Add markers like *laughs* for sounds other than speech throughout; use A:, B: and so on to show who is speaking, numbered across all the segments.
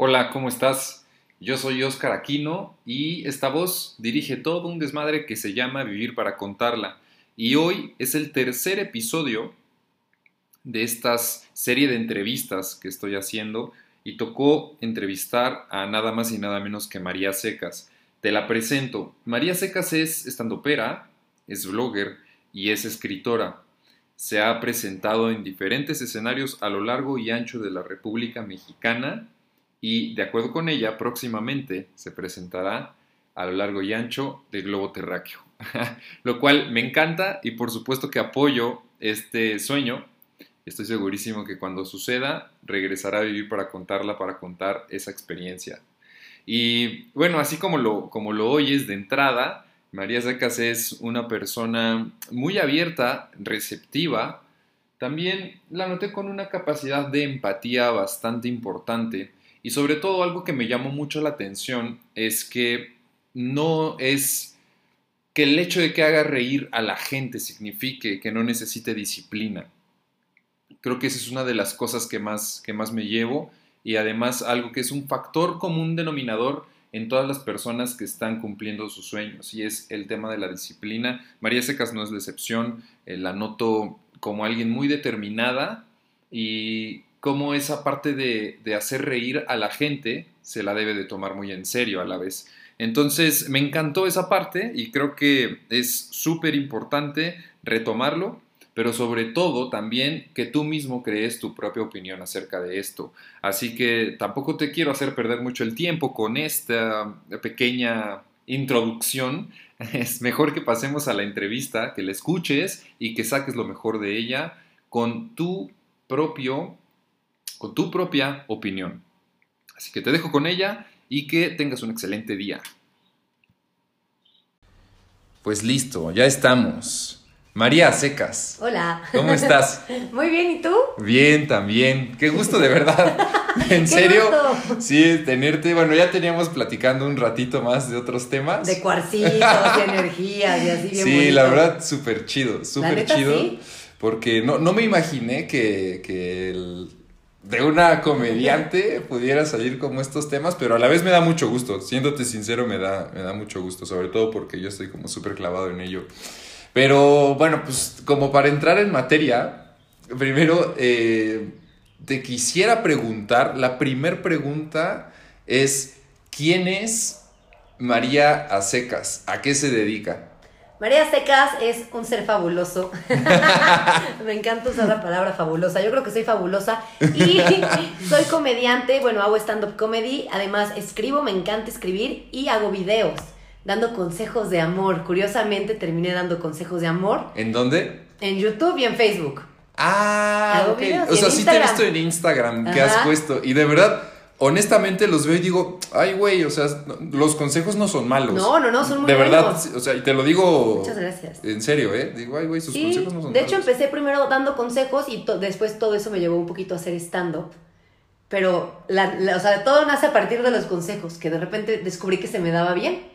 A: Hola, ¿cómo estás? Yo soy Oscar Aquino y esta voz dirige todo un desmadre que se llama Vivir para contarla. Y hoy es el tercer episodio de esta serie de entrevistas que estoy haciendo y tocó entrevistar a nada más y nada menos que María Secas. Te la presento. María Secas es estandopera, es blogger y es escritora. Se ha presentado en diferentes escenarios a lo largo y ancho de la República Mexicana y, de acuerdo con ella, próximamente se presentará a lo largo y ancho del globo terráqueo. *laughs* lo cual me encanta y por supuesto que apoyo este sueño. Estoy segurísimo que cuando suceda regresará a vivir para contarla, para contar esa experiencia. Y bueno, así como lo, como lo oyes de entrada, María Zacas es una persona muy abierta, receptiva. También la noté con una capacidad de empatía bastante importante. Y sobre todo algo que me llamó mucho la atención es que no es que el hecho de que haga reír a la gente signifique que no necesite disciplina. Creo que esa es una de las cosas que más, que más me llevo y además algo que es un factor común denominador en todas las personas que están cumpliendo sus sueños y es el tema de la disciplina. María Secas no es la excepción, eh, la noto como alguien muy determinada y como esa parte de, de hacer reír a la gente se la debe de tomar muy en serio a la vez. Entonces me encantó esa parte y creo que es súper importante retomarlo pero sobre todo también que tú mismo crees tu propia opinión acerca de esto. Así que tampoco te quiero hacer perder mucho el tiempo con esta pequeña introducción. *laughs* Es mejor que pasemos a la entrevista, que la escuches y que saques lo mejor de ella con tu propio con tu propia opinión. Así que te dejo con ella y que tengas un excelente día. Pues listo, ya estamos. María Secas.
B: Hola.
A: ¿Cómo estás? *laughs*
B: Muy bien, ¿y tú?
A: Bien, también. Qué gusto, de verdad. *laughs* ¿En serio?
B: Gusto?
A: Sí, tenerte. Bueno, ya teníamos platicando un ratito más de otros temas.
B: De cuarcitos, de energías y así bien
A: Sí, la verdad, súper chido, súper chido. ¿sí? Porque no, no me imaginé que, que el, de una comediante pudiera salir como estos temas, pero a la vez me da mucho gusto. Siéndote sincero, me da, me da mucho gusto, sobre todo porque yo estoy como súper clavado en ello. Pero bueno, pues como para entrar en materia, primero eh, te quisiera preguntar, la primera pregunta es, ¿quién es María Acecas? ¿A qué se dedica?
B: María Secas es un ser fabuloso. *laughs* me encanta usar la palabra fabulosa. Yo creo que soy fabulosa. Y *laughs* soy comediante. Bueno, hago stand-up comedy. Además, escribo, me encanta escribir y hago videos dando consejos de amor. Curiosamente terminé dando consejos de amor.
A: ¿En dónde?
B: En YouTube y en Facebook.
A: Ah, ok. O sea, sí te he visto en Instagram que has puesto. Y de verdad, honestamente los veo y digo, ay, güey, o sea, los consejos no son malos.
B: No, no, no, son muy
A: De verdad, o sea, y te lo digo.
B: Muchas gracias.
A: En serio, ¿eh? Digo, ay, güey, sus consejos no son
B: de malos. De hecho, empecé primero dando consejos y después todo eso me llevó un poquito a hacer stand-up. Pero, o sea, todo nace a partir de los consejos, que de repente descubrí que se me daba bien.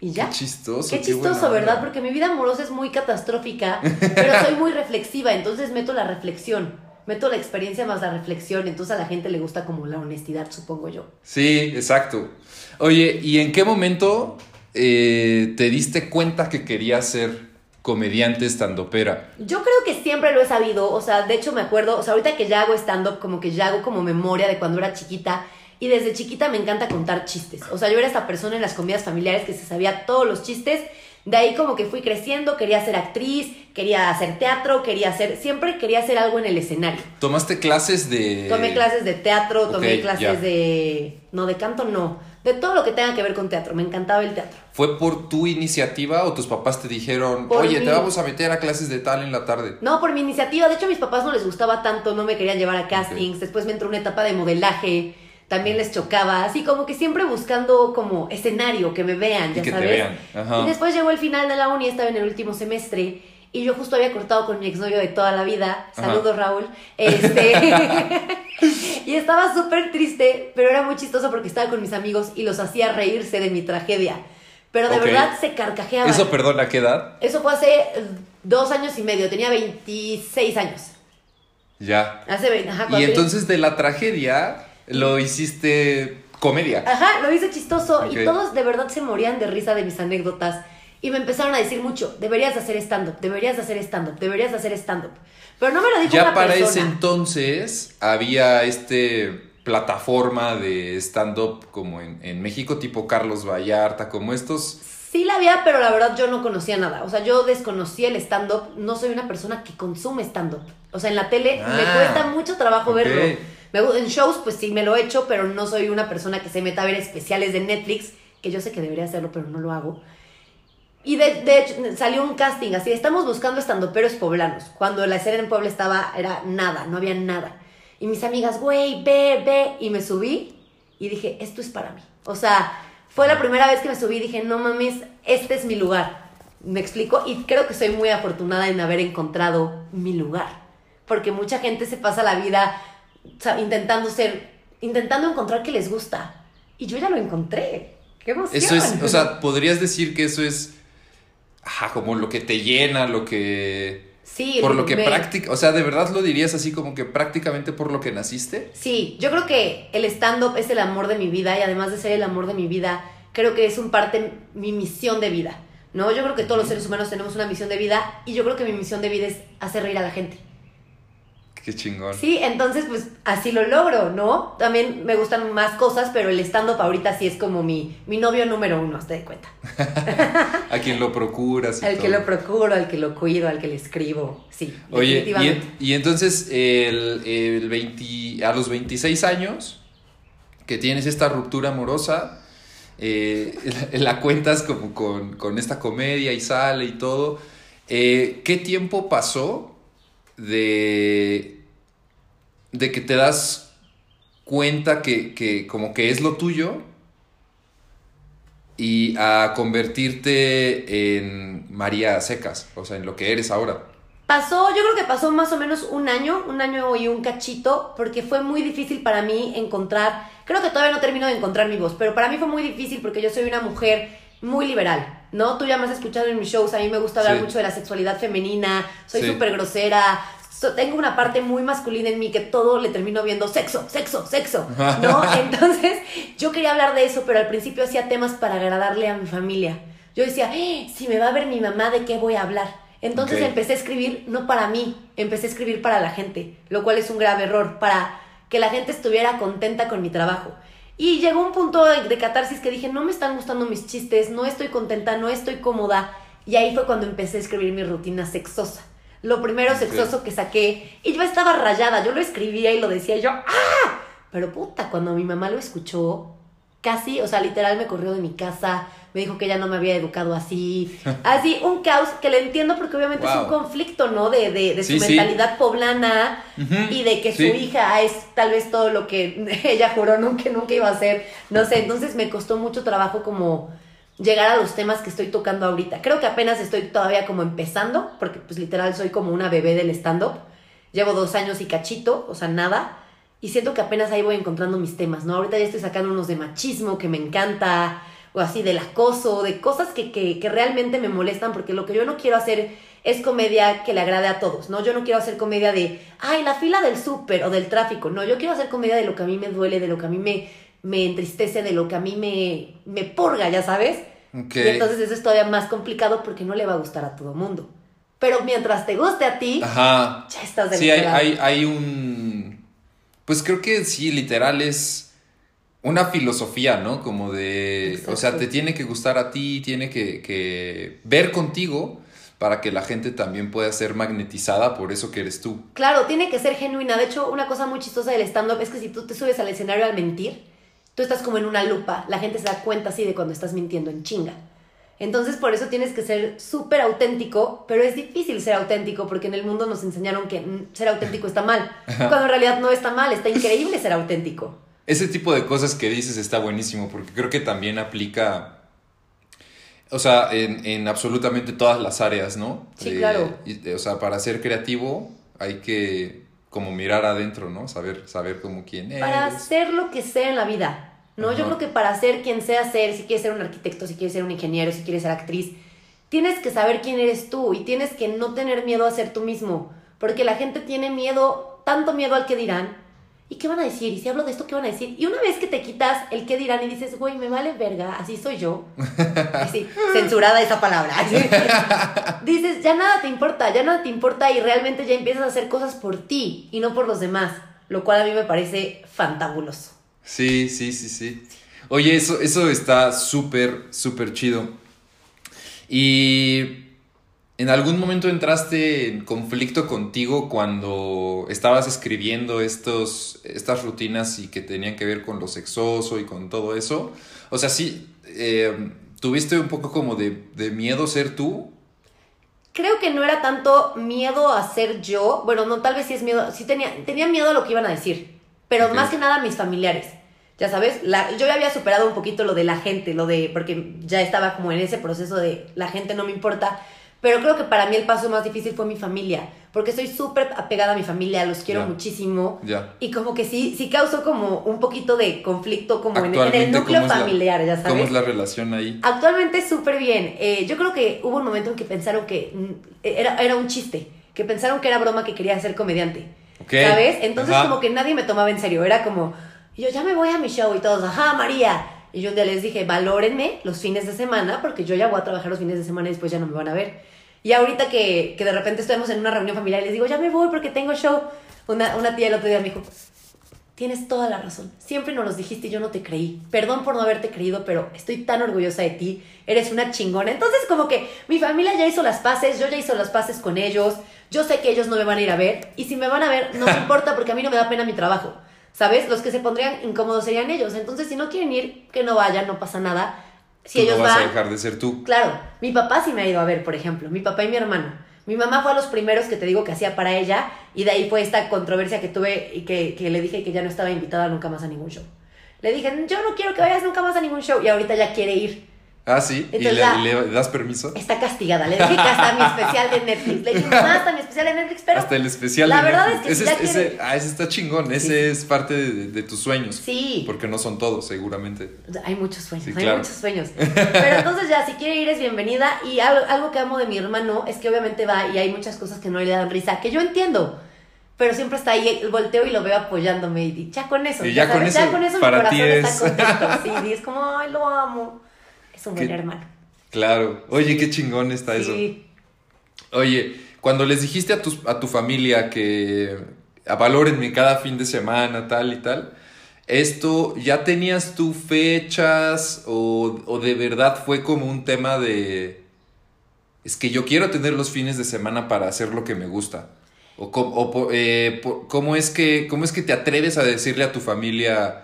B: Y ya.
A: Qué chistoso.
B: Qué chistoso, ¿verdad? Porque mi vida amorosa es muy catastrófica, *laughs* pero soy muy reflexiva, entonces meto la reflexión. Meto la experiencia más la reflexión, entonces a la gente le gusta como la honestidad, supongo yo.
A: Sí, exacto. Oye, ¿y en qué momento eh, te diste cuenta que querías ser comediante stand-upera?
B: Yo creo que siempre lo he sabido, o sea, de hecho me acuerdo, o sea, ahorita que ya hago stand-up, como que ya hago como memoria de cuando era chiquita, y desde chiquita me encanta contar chistes. O sea, yo era esta persona en las comidas familiares que se sabía todos los chistes. De ahí como que fui creciendo, quería ser actriz, quería hacer teatro, quería hacer, siempre quería hacer algo en el escenario.
A: ¿Tomaste clases de...?
B: Tomé clases de teatro, tomé clases de... No, de canto no, de todo lo que tenga que ver con teatro, me encantaba el teatro.
A: ¿Fue por tu iniciativa o tus papás te dijeron, oye, te vamos a meter a clases de tal en la tarde?
B: No, por mi iniciativa, de hecho a mis papás no les gustaba tanto, no me querían llevar a castings, después me entró una etapa de modelaje también les chocaba, así como que siempre buscando como escenario, que me vean, ya
A: que
B: sabes.
A: Te vean.
B: Y después llegó el final de la uni, estaba en el último semestre y yo justo había cortado con mi exnovio de toda la vida, saludos Raúl, este, *laughs* y estaba súper triste, pero era muy chistoso porque estaba con mis amigos y los hacía reírse de mi tragedia. Pero de verdad se carcajeaba.
A: ¿Eso, perdón, a qué edad?
B: Eso fue hace dos años y medio, tenía 26 años.
A: Ya.
B: Hace, ajá,
A: y entonces de la tragedia lo hiciste comedia.
B: Ajá, lo hice chistoso y todos de verdad se morían de risa de mis anécdotas y me empezaron a decir mucho, deberías de hacer stand-up, deberías de hacer stand-up, deberías de hacer stand-up. Pero no me lo dijo
A: Ya
B: una
A: para
B: persona.
A: ese entonces había este plataforma de stand-up como en, en México, tipo Carlos Vallarta, como estos.
B: Sí la había, pero la verdad yo no conocía nada. O sea, yo desconocía el stand-up. No soy una persona que consume stand-up. O sea, en la tele me
A: Ah,
B: cuesta mucho trabajo
A: ok.
B: verlo. Me en shows, pues sí, me lo he hecho, pero no soy una persona que se meta a ver especiales de Netflix, que yo sé que debería hacerlo, pero no lo hago. Y de, de hecho, salió un casting así, estamos buscando estandoperos poblanos. Cuando la escena en Puebla estaba, era nada, no había nada. Y mis amigas, güey, ve, ve. Y me subí y dije, esto es para mí. O sea, fue la primera vez que me subí y dije, no mames, este es mi lugar. ¿Me explico? Y creo que soy muy afortunada en haber encontrado mi lugar. Porque mucha gente se pasa la vida o sea, intentando ser, intentando encontrar que les gusta. Y yo ya lo encontré. ¡Qué emoción!
A: Eso es, o sea, podrías decir que eso es ajá, como lo que te llena, lo que.
B: sí,
A: por lo que
B: me-
A: práctica. O sea, ¿de verdad lo dirías así como que prácticamente por lo que naciste?
B: Sí, yo creo que el stand-up es el amor de mi vida y además de ser el amor de mi vida, creo que es un parte mi misión de vida, ¿no? Yo creo que todos los seres humanos tenemos una misión de vida y yo creo que mi misión de vida es hacer reír a la gente.
A: Qué chingón.
B: Sí, entonces pues así lo logro, ¿no? También me gustan más cosas, pero el stand-up ahorita sí es como mi, mi novio número uno, hasta de cuenta. *laughs*
A: A quien lo procuras. y
B: Al que lo procuro, al que lo cuido, al que le escribo, sí,
A: Oye, y,
B: definitivamente.
A: en- y entonces el, el 20 a los 26 años que tienes esta ruptura amorosa, eh, la, *laughs* la cuentas como con, con esta comedia y sale y todo. Eh, ¿Qué tiempo pasó de, de que te das cuenta que, que como que es lo tuyo y a convertirte en María Secas, o sea, en lo que eres ahora?
B: Pasó, yo creo que pasó más o menos un año, un año y un cachito, porque fue muy difícil para mí encontrar, creo que todavía no termino de encontrar mi voz, pero para mí fue muy difícil porque yo soy una mujer muy liberal, ¿no? Tú ya me has escuchado en mis shows, a mí me gusta hablar
A: Sí.
B: mucho de la sexualidad femenina, soy
A: Sí.
B: súper grosera, tengo una parte muy masculina en mí que todo le termino viendo sexo, sexo, sexo, ¿no? *laughs* Entonces yo quería hablar de eso, pero al principio hacía temas para agradarle a mi familia. Yo decía, "Eh, si me va a ver mi mamá, ¿de qué voy a hablar? Entonces empecé a escribir no para mí, empecé a escribir para la gente, lo cual es un grave error, para que la gente estuviera contenta con mi trabajo. Y llegó un punto de catarsis que dije, no me están gustando mis chistes, no estoy contenta, no estoy cómoda. Y ahí fue cuando empecé a escribir mi rutina sexosa. Lo primero sexoso que saqué, y yo estaba rayada, yo lo escribía y lo decía y yo, ¡ah! Pero puta, cuando mi mamá lo escuchó, casi, o sea, literal me corrió de mi casa, me dijo que ella no me había educado así, *laughs* así, un caos que le entiendo porque obviamente es un conflicto, ¿no? De, de, de su
A: Sí, sí.
B: mentalidad poblana y de que su hija es tal vez todo lo que *laughs* ella juró nunca, nunca iba a ser, no sé, entonces me costó mucho trabajo como llegar a los temas que estoy tocando ahorita. Creo que apenas estoy todavía como empezando, porque pues literal soy como una bebé del stand-up. Llevo dos años y cachito, o sea, nada. Y siento que apenas ahí voy encontrando mis temas, ¿no? Ahorita ya estoy sacando unos de machismo que me encanta, o así del acoso, de cosas que, que, que realmente me molestan, porque lo que yo no quiero hacer es comedia que le agrade a todos, ¿no? Yo no quiero hacer comedia de, ay, la fila del súper o del tráfico, no, yo quiero hacer comedia de lo que a mí me duele, de lo que a mí me, me entristece, de lo que a mí me, me purga, ya sabes.
A: Ok.
B: Y entonces eso es todavía más complicado porque no le va a gustar a todo mundo. Pero mientras te guste a ti,
A: Ajá.
B: ya estás del
A: Sí, hay, hay, hay un. Pues creo que sí, literal es una filosofía, ¿no? Como de. O sea, te tiene que gustar a ti, tiene que, que ver contigo para que la gente también pueda ser magnetizada por eso que eres tú.
B: Claro, tiene que ser genuina. De hecho, una cosa muy chistosa del stand-up es que si tú te subes al escenario al mentir, tú estás como en una lupa. La gente se da cuenta así de cuando estás mintiendo en chinga. Entonces, por eso tienes que ser súper auténtico, pero es difícil ser auténtico porque en el mundo nos enseñaron que ser auténtico está mal, *laughs* cuando en realidad no está mal, está increíble ser auténtico.
A: Ese tipo de cosas que dices está buenísimo porque creo que también aplica, o sea, en, en absolutamente todas las áreas, ¿no?
B: Sí,
A: Eh,
B: claro.
A: y- o sea, para ser creativo hay que como mirar adentro, ¿no? Saber, saber como quién eres.
B: Para hacer lo que sea en la vida, ¿no? Yo creo que para ser quien sea ser, si quieres ser un arquitecto, si quieres ser un ingeniero, si quieres ser actriz, tienes que saber quién eres tú y tienes que no tener miedo a ser tú mismo, porque la gente tiene miedo, tanto miedo al que dirán, ¿y qué van a decir? ¿Y si hablo de esto, qué van a decir? Y una vez que te quitas el qué dirán y dices, güey, me vale verga, así soy yo. *laughs* Así, censurada esa palabra. Así. *laughs* dices, ya nada te importa, ya nada te importa y realmente ya empiezas a hacer cosas por ti y no por los demás, lo cual a mí me parece fantabuloso.
A: Sí, sí, sí, sí. Oye, eso, eso está súper, súper chido. Y ¿En algún momento entraste en conflicto contigo cuando estabas escribiendo estos, estas rutinas y que tenían que ver con lo sexoso y con todo eso? O sea, sí, eh, ¿tuviste un poco como de, miedo ser tú?
B: Creo que no era tanto miedo a ser yo. Bueno, no, tal vez sí es miedo. Sí tenía, tenía miedo a lo que iban a decir. Pero más que nada mis familiares. Ya sabes, la, yo ya había superado un poquito lo de la gente, lo de. porque ya estaba como en ese proceso de la gente no me importa pero creo que para mí el paso más difícil fue mi familia, porque soy súper apegada a mi familia, los quiero muchísimo. Y como que sí, sí causó como un poquito de conflicto como en, el núcleo familiar, ya sabes.
A: ¿Cómo es la relación ahí?
B: Actualmente súper bien. Eh, yo creo que hubo un momento en que pensaron que mm, era, era un chiste, que pensaron que era broma que quería ser comediante. ¿Sabes? Entonces como que nadie me tomaba en serio, era como, yo ya me voy a mi show y todos, ajá, María. Y yo un día les dije, valórenme los fines de semana, porque yo ya voy a trabajar los fines de semana y después ya no me van a ver. Y ahorita que, que de repente estamos en una reunión familiar y les digo, ya me voy porque tengo show, una, una tía el otro día me dijo, tienes toda la razón, siempre nos los dijiste y yo no te creí. Perdón por no haberte creído, pero estoy tan orgullosa de ti, eres una chingona. Entonces como que mi familia ya hizo las paces, yo ya hice las paces con ellos, yo sé que ellos no me van a ir a ver y si me van a ver no me *laughs* importa porque a mí no me da pena mi trabajo. ¿Sabes? Los que se pondrían incómodos serían ellos. Entonces, si no quieren ir, que no vayan, no pasa nada
A: si ellos no vas a dejar de ser tú.
B: Claro, mi papá sí me ha ido a ver, por ejemplo, mi papá y mi hermano. Mi mamá fue a los primeros que te digo que hacía para ella y de ahí fue esta controversia que tuve y que, que le dije que ya no estaba invitada nunca más a ningún show. Le dije, yo no quiero que vayas nunca más a ningún show y ahorita ya quiere ir.
A: Ah, sí. ¿Y le, das permiso?
B: Está castigada. Le dije que hasta mi especial de Netflix. Le dije, hasta mi especial de Netflix, pero.
A: Hasta el especial la verdad es que ese, ese, ah, ese está chingón. Ese es parte de, tus sueños. Sí. Porque no son todos, seguramente.
B: Hay muchos sueños. hay muchos sueños. Pero entonces, ya, si quiere ir, es bienvenida. Y algo, que amo de mi hermano es que obviamente va y hay muchas cosas que no le dan risa, que yo entiendo pero siempre está ahí, volteo y lo veo apoyándome y ya con eso,
A: ya, con eso, ya con eso para mi corazón está
B: contento. *laughs* Sí, y es como, ay, lo amo es un buen hermano.
A: Claro. Oye, qué chingón está sí. eso. Oye, cuando les dijiste a tu, a tu familia que valórenme cada fin de semana, tal y tal, ¿esto ya tenías tú fechas o, o de verdad fue como un tema de... Es que yo quiero tener los fines de semana para hacer lo que me gusta. ¿O, o eh, ¿cómo, es que, cómo es que te atreves a decirle a tu familia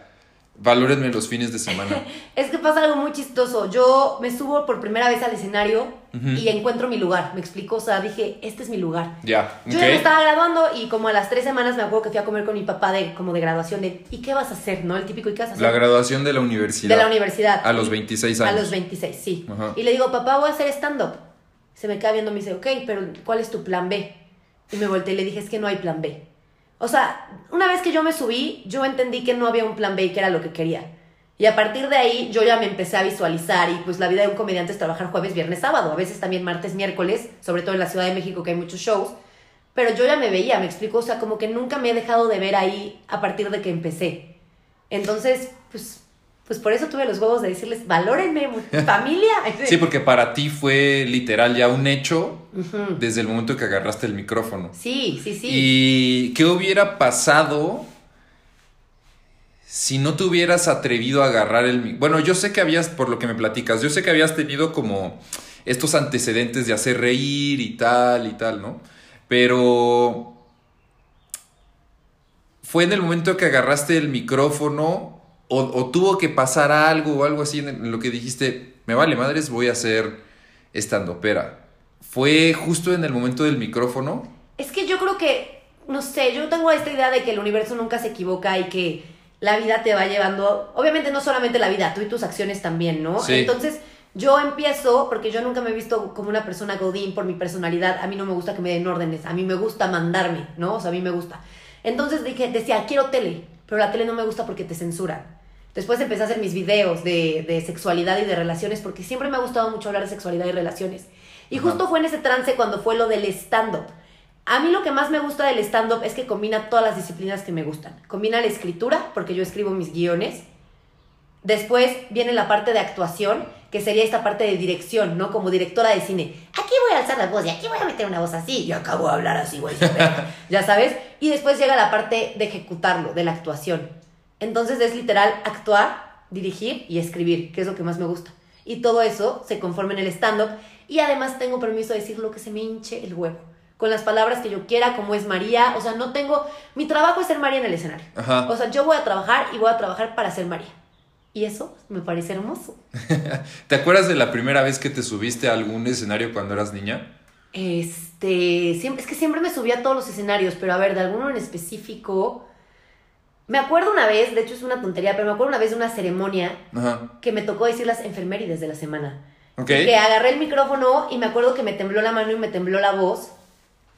A: Valórenme los fines de semana. *laughs*
B: es que pasa algo muy chistoso. Yo me subo por primera vez al escenario y encuentro mi lugar. Me explico, o sea, dije, este es mi lugar.
A: Ya.
B: Yo ya me estaba graduando y como a las tres semanas me acuerdo que fui a comer con mi papá de como de graduación de ¿y qué vas a hacer? ¿No? El típico ¿y qué vas a hacer?
A: La graduación de la universidad.
B: De la universidad.
A: A los 26 años.
B: A los 26, sí. Y le digo, papá, voy a hacer stand-up. Se me queda viendo y me dice, ok, pero ¿cuál es tu plan B? Y me volteé y le dije, es que no hay plan B. O sea, una vez que yo me subí, yo entendí que no había un plan B que era lo que quería. Y a partir de ahí yo ya me empecé a visualizar y pues la vida de un comediante es trabajar jueves, viernes, sábado, a veces también martes, miércoles, sobre todo en la Ciudad de México que hay muchos shows. Pero yo ya me veía, me explico, o sea, como que nunca me he dejado de ver ahí a partir de que empecé. Entonces, pues pues por eso tuve los huevos de decirles, valórenme, *laughs* familia.
A: Sí, porque para ti fue literal ya un hecho desde el momento que agarraste el micrófono.
B: Sí, sí, sí.
A: ¿Y qué hubiera pasado si no te hubieras atrevido a agarrar el micrófono? Bueno, yo sé que habías, por lo que me platicas, yo sé que habías tenido como estos antecedentes de hacer reír y tal y tal, ¿no? Pero fue en el momento que agarraste el micrófono o, tuvo que pasar algo o algo así en, lo que dijiste, me vale madres, voy a hacer estando opera. ¿Fue justo en el momento del micrófono?
B: Es que yo creo que, no sé, yo tengo esta idea de que el universo nunca se equivoca y que la vida te va llevando, obviamente no solamente la vida, tú y tus acciones también, ¿no? Entonces yo empiezo, porque yo nunca me he visto como una persona godín por mi personalidad, a mí no me gusta que me den órdenes, a mí me gusta mandarme, ¿no? O sea, a mí me gusta. Entonces dije, decía, quiero tele, pero la tele no me gusta porque te censuran. Después empecé a hacer mis videos de, de, sexualidad y de relaciones, porque siempre me ha gustado mucho hablar de sexualidad y relaciones. Y justo fue en ese trance cuando fue lo del stand-up. A mí lo que más me gusta del stand-up es que combina todas las disciplinas que me gustan. Combina la escritura, porque yo escribo mis guiones. Después viene la parte de actuación, que sería esta parte de dirección, ¿no? Como directora de cine. Aquí voy a alzar la voz y aquí voy a meter una voz así. Yo acabo de hablar así, güey. *laughs* ya sabes. Y después llega la parte de ejecutarlo, de la actuación. Entonces es literal actuar, dirigir y escribir, que es lo que más me gusta. Y todo eso se conforma en el stand-up. Y además tengo permiso de decir lo que se me hinche el huevo con las palabras que yo quiera, como es María. O sea, no tengo. Mi trabajo es ser María en el escenario. O sea, yo voy a trabajar y voy a trabajar para ser María. Y eso me parece hermoso. *laughs*
A: ¿Te acuerdas de la primera vez que te subiste a algún escenario cuando eras niña?
B: Este. Siempre, es que siempre me subía a todos los escenarios, pero a ver, de alguno en específico. Me acuerdo una vez, de hecho es una tontería, pero me acuerdo una vez de una ceremonia que me tocó decir las enfermerides de la semana. Que agarré el micrófono y me acuerdo que me tembló la mano y me tembló la voz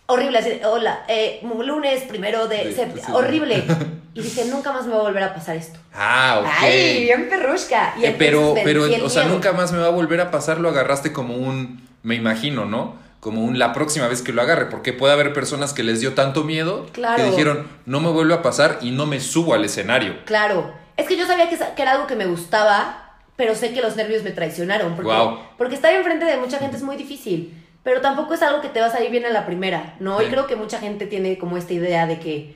B: horrible, así, hola, eh, lunes primero de septiembre, horrible. *laughs* Y dije, nunca más me va a volver a pasar esto.
A: Ah, ok.
B: Ay, bien perrusca.
A: Y eh, pero, pero, o sea, nunca más me va a volver a pasar, lo agarraste como un, me imagino, ¿no? Como un, la próxima vez que lo agarre, porque puede haber personas que les dio tanto miedo que dijeron, no me vuelve a pasar y no me subo al escenario.
B: Claro. Es que yo sabía que, que era algo que me gustaba, pero sé que los nervios me traicionaron. Porque, porque estar enfrente de mucha gente es muy difícil pero tampoco es algo que te va a salir bien a la primera, ¿no? Y creo que mucha gente tiene como esta idea de que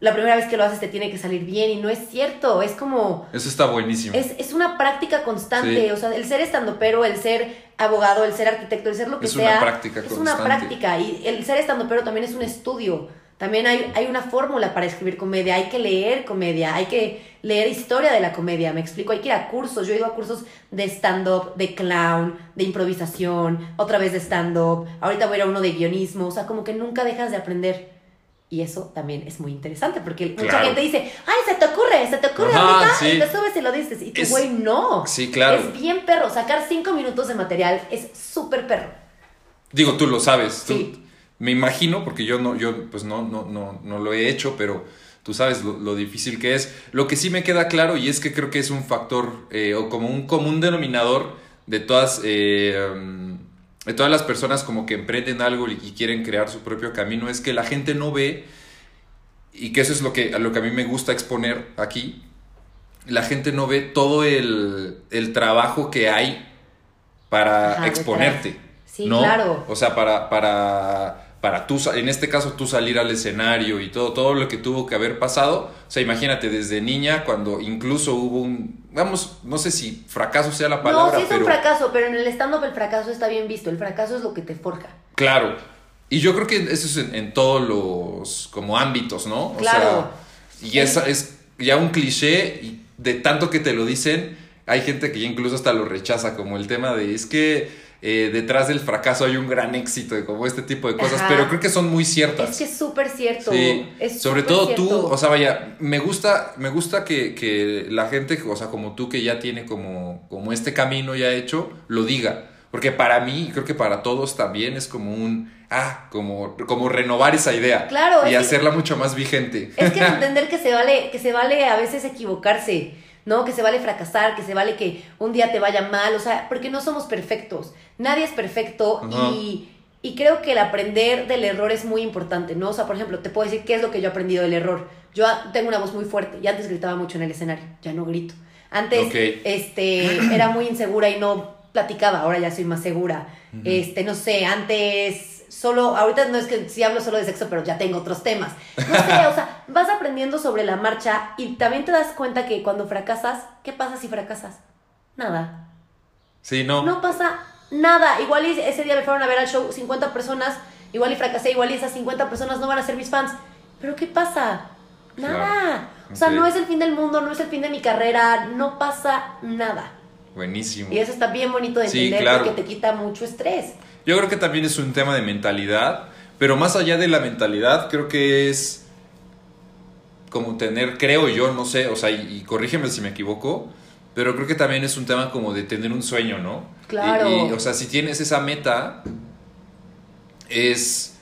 B: la primera vez que lo haces te tiene que salir bien y no es cierto, es como...
A: Eso está buenísimo.
B: Es, una práctica constante, o sea, el ser estandopero, el ser abogado, el ser arquitecto, el ser lo que sea... Es una práctica Es una práctica y el ser estandopero también es un estudio. También hay, hay una fórmula para escribir comedia, hay que leer comedia, hay que leer historia de la comedia, me explico, hay que ir a cursos, yo he ido a cursos de stand-up, de clown, de improvisación, otra vez de stand-up, ahorita voy a ir a uno de guionismo, o sea, como que nunca dejas de aprender. Y eso también es muy interesante, porque mucha gente dice, ay, se te ocurre, se te ocurre ahorita, y te subes y lo dices, y tú, güey, no.
A: Sí, claro.
B: Es bien perro, sacar cinco minutos de material es súper perro.
A: Digo, tú lo sabes, sí me imagino, porque yo no, yo pues no, no, no, no lo he hecho, pero tú sabes lo, difícil que es. Lo que sí me queda claro y es que creo que es un factor eh, o como un común denominador de todas, eh, de todas las personas como que emprenden algo y quieren crear su propio camino, es que la gente no ve, y que eso es lo que, lo que a mí me gusta exponer aquí, la gente no ve todo el, el trabajo que hay para exponerte. Sí, claro. O sea, para, para para tú, en este caso tú salir al escenario y todo, todo lo que tuvo que haber pasado. O sea, imagínate desde niña cuando incluso hubo un, vamos, no sé si fracaso sea la palabra.
B: No, sí es un fracaso, pero en el stand-up el fracaso está bien visto, el fracaso es lo que te forja.
A: Claro, y yo creo que eso es en, todos los como ámbitos, ¿no? claro. y esa es ya un cliché y de tanto que te lo dicen, hay gente que ya incluso hasta lo rechaza, como el tema de es que eh, detrás del fracaso hay un gran éxito y como este tipo de cosas, pero creo que son muy ciertas.
B: Es que es súper cierto.
A: Sobre todo tú, o sea, vaya, me gusta, me gusta que, la gente, o sea, como tú que ya tiene como, como este camino ya hecho, lo diga. Porque para mí, y creo que para todos también es como un, ah, como, como renovar esa idea.
B: Claro.
A: Y hacerla mucho más vigente.
B: Es que *laughs* entender que se vale, que se vale a veces equivocarse. ¿No? Que se vale fracasar, que se vale que un día te vaya mal, o sea, porque no somos perfectos, nadie es perfecto y, y, creo que el aprender del error es muy importante, ¿no? O sea, por ejemplo, te puedo decir qué es lo que yo he aprendido del error. Yo tengo una voz muy fuerte y antes gritaba mucho en el escenario, ya no grito. Antes este, era muy insegura y no platicaba, ahora ya soy más segura. Este, no sé, antes solo, ahorita no es que sí hablo solo de sexo, pero ya tengo otros temas. No sé, o sea, *laughs* vas aprendiendo sobre la marcha y también te das cuenta que cuando fracasas, ¿qué pasa si fracasas? Nada.
A: Sí, no.
B: No pasa nada. Igual ese día me fueron a ver al show 50 personas, igual y fracasé, igual y esas 50 personas no van a ser mis fans. Pero ¿qué pasa? Nada. O sea, no es el fin del mundo, no es el fin de mi carrera, no pasa nada.
A: Buenísimo.
B: Y eso está bien bonito de entender porque te quita mucho estrés.
A: Yo creo que también es un tema de mentalidad, pero más allá de la mentalidad, creo que es como tener, creo yo, no sé, o sea, y, corrígeme si me equivoco, pero creo que también es un tema como de tener un sueño, ¿no?
B: Claro.
A: Y, o sea, si tienes esa meta, es,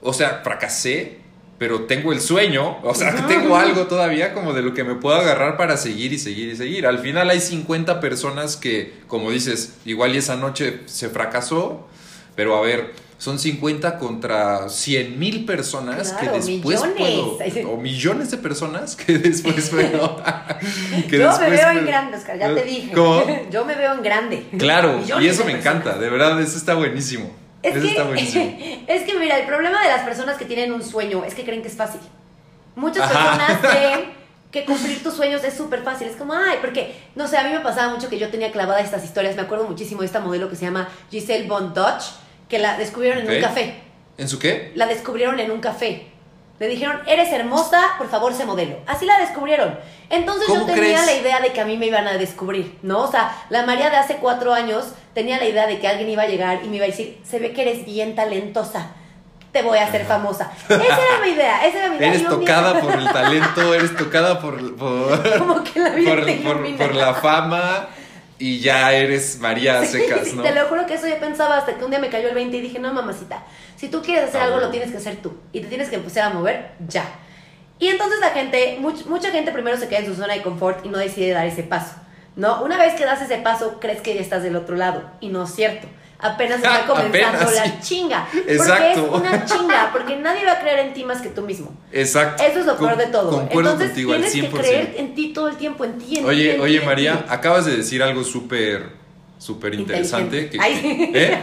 A: o sea, fracasé, pero tengo el sueño, o sea, que tengo algo todavía como de lo que me puedo agarrar para seguir y seguir y seguir. Al final hay 50 personas que, como dices, igual y esa noche se fracasó, pero a ver, son 50 contra 100 mil personas
B: Claro,
A: que después
B: millones.
A: puedo, o millones de personas que *laughs* después puedo, *laughs* que
B: Yo me veo en grande, Oscar, ya te dije.
A: ¿Cómo? *laughs*
B: Yo me veo en grande.
A: Claro, y eso me
B: personas.
A: encanta, de verdad, eso está buenísimo.
B: Es
A: eso está
B: que,
A: buenísimo.
B: es que mira, el problema de las personas que tienen un sueño es que creen que es fácil. Muchas personas creen que cumplir tus sueños es súper fácil. Es como, ay, porque, no sé, a mí me pasaba mucho que yo tenía clavada estas historias. Me acuerdo muchísimo de esta modelo que se llama Giselle Von Dutch, que la descubrieron en un café.
A: ¿En su qué?
B: La descubrieron en un café. Le dijeron, eres hermosa, por favor, sé modelo. Así la descubrieron. Entonces yo
A: ¿Cómo
B: tenía
A: crees?
B: la idea de que a mí me iban a descubrir, ¿no? O sea, la María de hace cuatro años tenía la idea de que alguien iba a llegar y me iba a decir, se ve que eres bien talentosa, te voy a hacer famosa. Esa era mi *laughs* idea, esa era mi idea.
A: Eres tocada por el *laughs* talento, eres tocada por, por,
B: Como que la vida
A: por,
B: te
A: por- la fama y ya eres María
B: Sí,
A: Secas, ¿no?
B: Te lo juro que eso yo pensaba hasta que un día me cayó el 20 y dije, no, mamacita, si tú quieres hacer
A: Ah,
B: algo,
A: bueno.
B: lo tienes que hacer tú. Y te tienes que empezar a mover ya. Y entonces la gente, much- mucha gente primero se queda en su zona de confort y no decide dar ese paso. ¿No? Una vez que das ese paso, crees que ya estás del otro lado. Y no es cierto. Apenas está *laughs* comenzando
A: Apenas,
B: la
A: sí.
B: chinga.
A: Exacto.
B: Porque es una *laughs* chinga, porque nadie va a creer en ti más que tú mismo.
A: Exacto.
B: Eso es lo peor de todo.
A: Concuerdo
B: Entonces
A: contigo al
B: tienes
A: 100%.
B: que creer en ti todo el tiempo, en ti, en ti,
A: Oye,
B: en ti,
A: oye
B: en
A: María,
B: ti.
A: acabas de decir algo súper, súper interesante. Que.
B: Ay.
A: ¿Eh?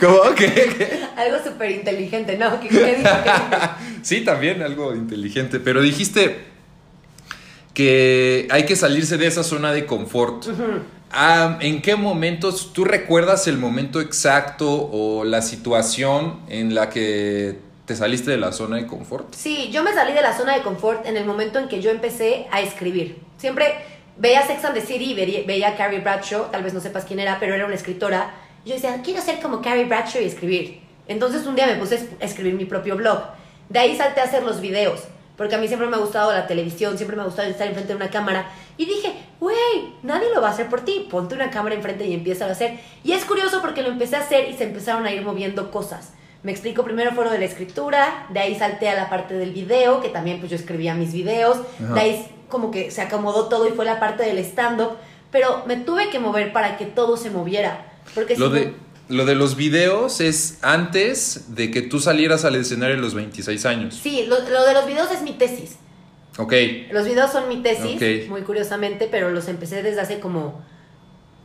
A: ¿Cómo? ¿Qué? ¿Qué?
B: Algo súper inteligente, ¿no? ¿Qué, qué. *laughs*
A: Sí, también algo inteligente, pero dijiste que hay que salirse de esa zona de confort. Ah, ¿En qué momentos tú recuerdas el momento exacto o la situación en la que te saliste de la zona de confort?
B: Sí, yo me salí de la zona de confort en el momento en que yo empecé a escribir. Siempre veía Sex and the City, veía, a Carrie Bradshaw, tal vez no sepas quién era, pero era una escritora. Yo decía, quiero ser como Carrie Bradshaw y escribir. Entonces un día me puse a escribir mi propio blog. De ahí salté a hacer los videos, porque a mí siempre me ha gustado la televisión, siempre me ha gustado estar enfrente de una cámara. Y dije, güey, nadie lo va a hacer por ti, ponte una cámara enfrente y empieza a hacer. Y es curioso porque lo empecé a hacer y se empezaron a ir moviendo cosas. Me explico, primero fue lo de la escritura, de ahí salté a la parte del video, que también pues yo escribía mis videos,
A: Ajá.
B: de ahí como que se acomodó todo y fue la parte del stand-up, pero me tuve que mover para que todo se moviera. Porque
A: Lo
B: si
A: de,
B: no-
A: lo de los videos es antes de que tú salieras al escenario a los 26 años.
B: Sí, lo, lo de los videos es mi tesis.
A: Ok.
B: Los videos son mi tesis,
A: Ok.
B: muy curiosamente, pero los empecé desde hace como...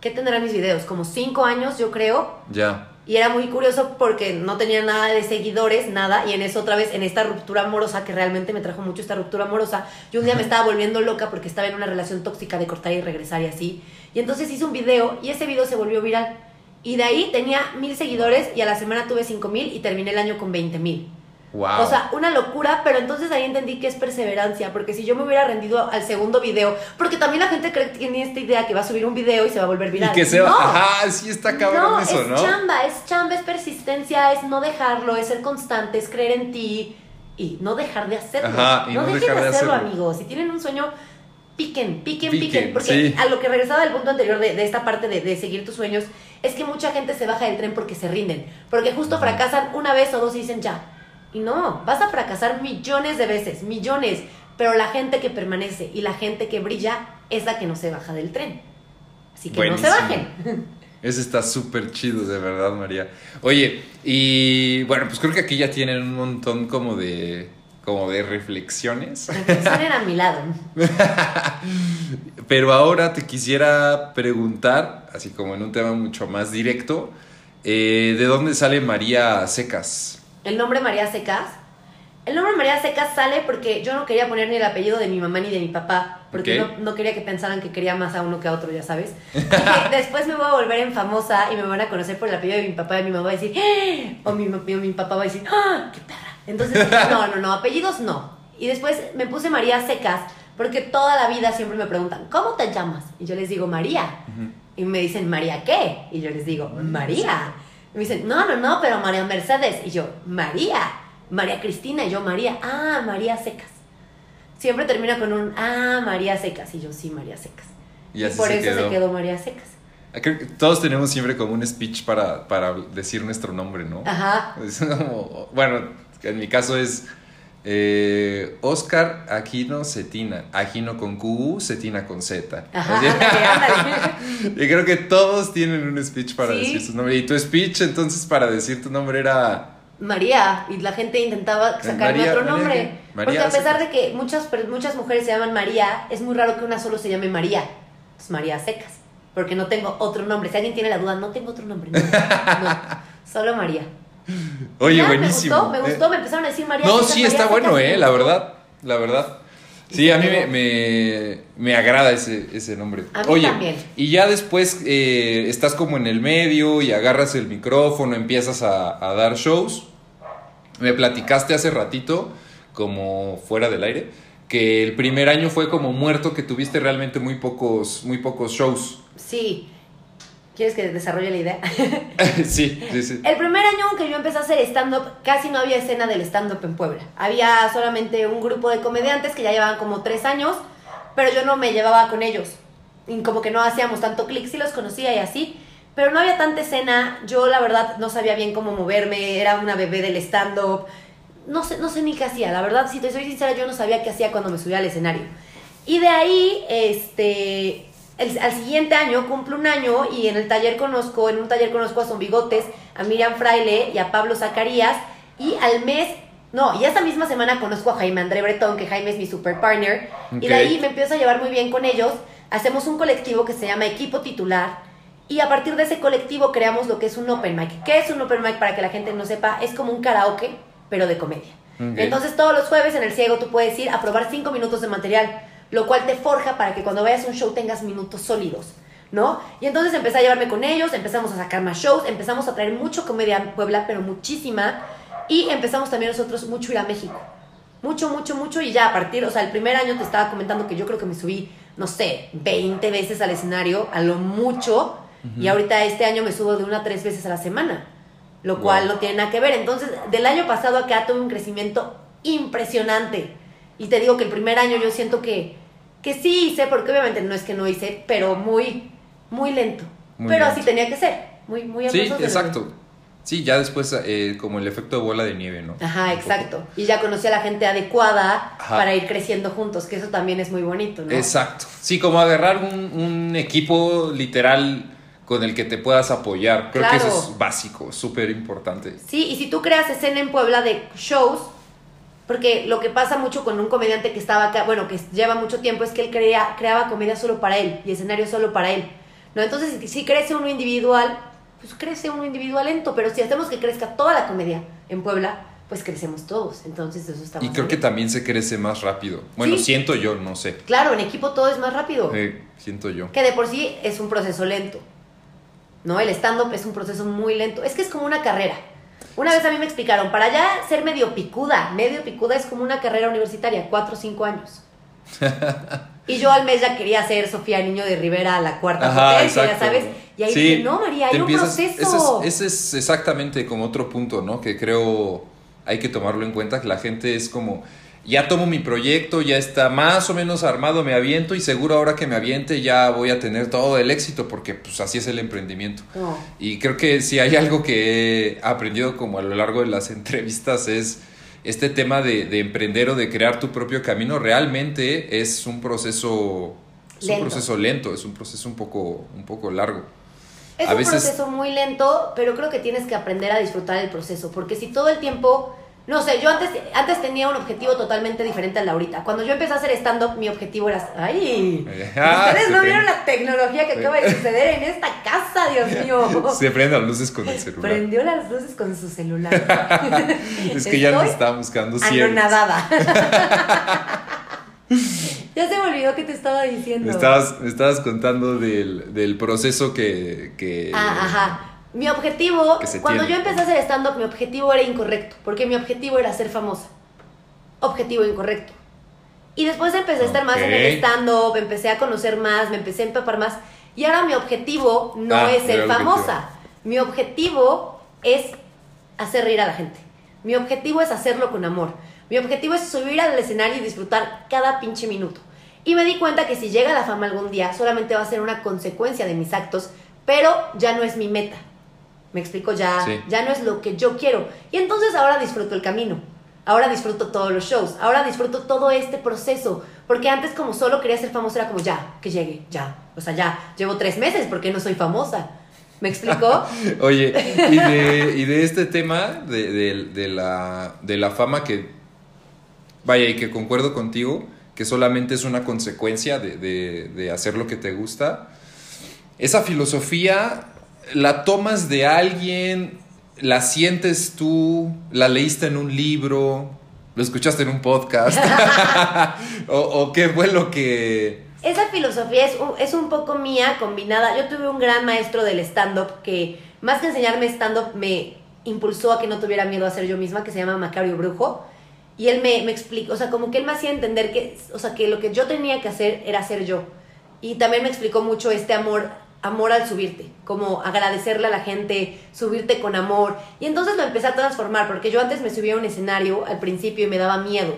B: ¿Qué tendrán mis videos? Como cinco años, yo creo.
A: Ya.
B: Y era muy curioso porque no tenía nada de seguidores, nada. Y en eso otra vez, en esta ruptura amorosa, que realmente me trajo mucho esta ruptura amorosa, yo un día me *laughs* estaba volviendo loca porque estaba en una relación tóxica de cortar y regresar y así. Y entonces hice un video y ese video se volvió viral. Y de ahí tenía mil seguidores y a la semana tuve cinco mil y terminé el año con veinte mil.
A: Wow.
B: O sea, una locura, pero entonces ahí entendí que es perseverancia, porque si yo me hubiera rendido al segundo video, porque también la gente cree que tiene esta idea que va a subir un video y se va a volver
A: y
B: viral.
A: que se va.
B: No.
A: Ajá, sí está cabrón
B: no,
A: eso,
B: es
A: ¿no?
B: chamba, es chamba, es persistencia, es no dejarlo, es ser constante, es creer en ti y no dejar de hacerlo.
A: Ajá, y no
B: dejen
A: dejar
B: de
A: de
B: hacerlo,
A: hacerlo.
B: amigos. Si tienen un sueño, piquen, piquen,
A: Piquen,
B: piquen. Porque
A: sí.
B: a lo que regresaba del punto anterior de, de esta parte de, de seguir tus sueños, es que mucha gente se baja del tren porque se rinden. Porque justo fracasan una vez o dos y dicen ya. Y no, vas a fracasar millones de veces, millones. Pero la gente que permanece y la gente que brilla es la que no se baja del tren. Así que no se bajen. *laughs*
A: Ese está súper chido, de verdad, María. Oye, y bueno, pues creo que aquí ya tienen un montón como de, como de reflexiones.
B: Reflexionen a mi lado. *laughs*
A: Pero ahora te quisiera preguntar, así como en un tema mucho más directo, eh, ¿de dónde sale María Secas?
B: El nombre María Secas. El nombre María Secas sale porque yo no quería poner ni el apellido de mi mamá ni de mi papá, porque no, no quería que pensaran que quería más a uno que a otro, ya sabes. *laughs* Después me voy a volver en famosa y me van a conocer por el apellido de mi papá y mi mamá va a decir, ¡Ah! o mi, o mi papá va a decir, ¡ah, qué perra! Entonces, no, no, no, apellidos no. Y después me puse María Secas porque toda la vida siempre me preguntan, ¿cómo te llamas? Y yo les digo, María. Y me dicen, ¿María qué? Y yo les digo, María. Y me dicen, no, no, no, pero María Mercedes. Y yo, María. María Cristina. Y yo, María. Ah, María Secas. Siempre termina con un, ah, María Secas. Y yo, sí, María Secas.
A: Y
B: Y, por
A: se
B: eso
A: quedó.
B: se quedó María Secas.
A: Creo que todos tenemos siempre como un speech para, para decir nuestro nombre, ¿no?
B: Ajá.
A: Es como- bueno, en mi caso es Eh, Oscar Aquino Cetina. Aquino con Q, Cetina con Z.
B: Ajá,
A: Así- *laughs*
B: ándale, ándale. *laughs*
A: y creo que todos tienen un speech para
B: Sí.
A: decir su nombre. Y tu speech, entonces, para decir tu nombre era.
B: María, y la gente intentaba sacarme
A: María,
B: otro nombre.
A: María
B: porque a pesar de que muchas, muchas mujeres se llaman María, es muy raro que una solo se llame María. Es María Secas. Porque no tengo otro nombre. Si alguien tiene la duda, no tengo otro nombre. No, no, *laughs* solo María.
A: Oye,
B: Ya,
A: buenísimo.
B: Me gustó, me gustó, me empezaron a decir María
A: No, sí,
B: María
A: está bueno, eh, la verdad. La verdad. Sí, a mí me, me agrada ese, ese nombre.
B: A mí
A: Oye,
B: también.
A: y ya después eh, estás como en el medio y agarras el micrófono, empiezas a, a dar shows. Me platicaste hace ratito, como fuera del aire, que el primer año fue como muerto, que tuviste realmente muy pocos, muy pocos shows.
B: Sí. ¿Quieres que desarrolle la idea? *laughs*
A: sí, sí, sí.
B: El primer año que yo empecé a hacer stand-up, casi no había escena del stand-up en Puebla. Había solamente un grupo de comediantes que ya llevaban como tres años, pero yo no me llevaba con ellos. Y como que no hacíamos tanto clic, sí los conocía y así, pero no había tanta escena. Yo la verdad no sabía bien cómo moverme, era una bebé del stand-up. No sé, no sé ni qué hacía, la verdad, si te soy sincera, yo no sabía qué hacía cuando me subía al escenario. Y de ahí, este, el- al siguiente año cumplo un año y en el taller conozco, en un taller conozco a Son Bigotes, a Miriam Fraile y a Pablo Zacarías. Y al mes, no, y esa misma semana conozco a Jaime André Bretón, que Jaime es mi super partner, y de ahí me empiezo a llevar muy bien con ellos, hacemos un colectivo que se llama Equipo Titular. Y a partir de ese colectivo creamos lo que es un open mic. ¿Qué es un open mic para que la gente no sepa? Es como un karaoke, pero de comedia. Entonces todos los jueves en el ciego tú puedes ir a probar cinco minutos de material, lo cual te forja para que cuando vayas a un show tengas minutos sólidos, ¿no? Y entonces empecé a llevarme con ellos, empezamos a sacar más shows, empezamos a traer mucho comedia a Puebla, pero muchísima, y empezamos también nosotros mucho a ir a México. Mucho, mucho, mucho, y ya a partir, o sea, el primer año te estaba comentando que yo creo que me subí, no sé, 20 veces al escenario, a lo mucho, y ahorita este año me subo de una a tres veces a la semana, lo
A: Wow.
B: cual no tiene nada que ver. Entonces, del año pasado acá tuve un crecimiento impresionante. Y te digo que el primer año yo siento que, que sí hice, porque obviamente no es que no hice, pero muy, muy lento.
A: Muy
B: pero
A: lento.
B: así tenía que ser. Muy, muy
A: Sí, exacto. Sí, ya después eh, como el efecto de bola de nieve, ¿no?
B: Ajá,
A: Un poco.
B: exacto. Y ya conocí a la gente adecuada
A: Ajá.
B: para ir creciendo juntos, que eso también es muy bonito, ¿no?
A: Exacto. Sí, como agarrar un, un equipo literal con el que te puedas apoyar. Creo que eso es básico, súper importante.
B: Sí, y si tú creas escena en Puebla de shows, porque lo que pasa mucho con un comediante que estaba acá, bueno, que lleva mucho tiempo, es que él crea, creaba comedia solo para él y escenario solo para él. ¿no? Entonces, si, crece uno individual, pues crece uno individual lento, pero si hacemos que crezca toda la comedia en Puebla, pues crecemos todos. Entonces, eso está
A: Y creo que también se crece más rápido. Bueno,
B: Sí.
A: siento yo, no sé.
B: Claro, en equipo todo es más rápido.
A: Eh, siento yo.
B: Que de por sí es un proceso lento. ¿No? El stand-up es un proceso muy lento. Es que es como una carrera. Una vez a mí me explicaron, para ya ser medio picuda, medio picuda es como una carrera universitaria, cuatro o cinco años. *laughs* y yo al mes ya quería ser Sofía Niño de Rivera a la cuarta
A: Ajá,
B: potencia, ya sabes. Y ahí
A: Sí,
B: dije, no, María, hay un proceso.
A: Ese es, ese es exactamente como otro punto, ¿no? Que creo hay que tomarlo en cuenta, que la gente es como, ya tomo mi proyecto, ya está más o menos armado, me aviento y seguro ahora que me aviente ya voy a tener todo el éxito, porque pues así es el emprendimiento.
B: No.
A: Y creo que si hay algo que he aprendido como a lo largo de las *laughs* entrevistas es este tema de, de emprender o de crear tu propio camino, realmente es un proceso... Es
B: Lento.
A: un proceso lento, es un proceso un poco, un poco largo.
B: Es
A: A
B: un
A: veces-
B: proceso muy lento, pero creo que tienes que aprender a disfrutar el proceso, porque si todo el tiempo, no sé, yo antes, antes tenía un objetivo totalmente diferente al de ahorita. Cuando yo empecé a hacer stand-up, mi objetivo era... ¡Ay!
A: Ah,
B: Ustedes no
A: prende.
B: vieron la tecnología que acaba de suceder en esta casa, Dios *laughs* mío.
A: Se prenden las luces con el celular.
B: Prendió las luces con su celular. *laughs*
A: Es que ya nos estaba buscando.
B: Anonadada. *laughs* ya se me olvidó que te estaba diciendo.
A: Me estabas, me estabas contando del, del proceso que... que
B: Ah, ajá. Mi objetivo, cuando
A: tiene.
B: yo empecé a hacer stand-up, mi objetivo era incorrecto, porque mi objetivo era ser famosa. Objetivo incorrecto. Y después empecé a estar más en el stand-up, empecé a conocer más, me empecé a empapar más. Y ahora mi objetivo no
A: Ah,
B: es ser famosa. Mi objetivo es hacer reír a la gente. Mi objetivo es hacerlo con amor. Mi objetivo es subir al escenario y disfrutar cada pinche minuto. Y me di cuenta que si llega la fama algún día, solamente va a ser una consecuencia de mis actos, pero ya no es mi meta. Me explico, ya,
A: Sí.
B: ya no es lo que yo quiero. Y entonces ahora disfruto el camino. Ahora disfruto todos los shows, ahora disfruto todo este proceso, porque antes como solo quería ser famosa era como ya, que llegue, ya, o sea, ya, llevo tres meses porque no soy famosa. ¿Me explicó? *laughs*
A: Oye, y de, y de este tema de, de- de la, de la fama que, vaya, y que concuerdo contigo, que solamente es una consecuencia de- de hacer lo que te gusta, esa filosofía la tomas de alguien, la sientes tú, la leíste en un libro, lo escuchaste en un podcast, *laughs* o, qué fue lo que...
B: Esa filosofía es un, es un poco mía combinada. Yo tuve un gran maestro del stand-up que, más que enseñarme stand-up, me impulsó a que no tuviera miedo a ser yo misma, que se llama Macario Brujo. Y él me, me explicó, o sea, como que él me hacía entender que, o sea, que lo que yo tenía que hacer era ser yo. Y también me explicó mucho este amor, amor al subirte, como agradecerle a la gente, subirte con amor. Y entonces lo empecé a transformar, porque yo antes me subía a un escenario al principio y me daba miedo.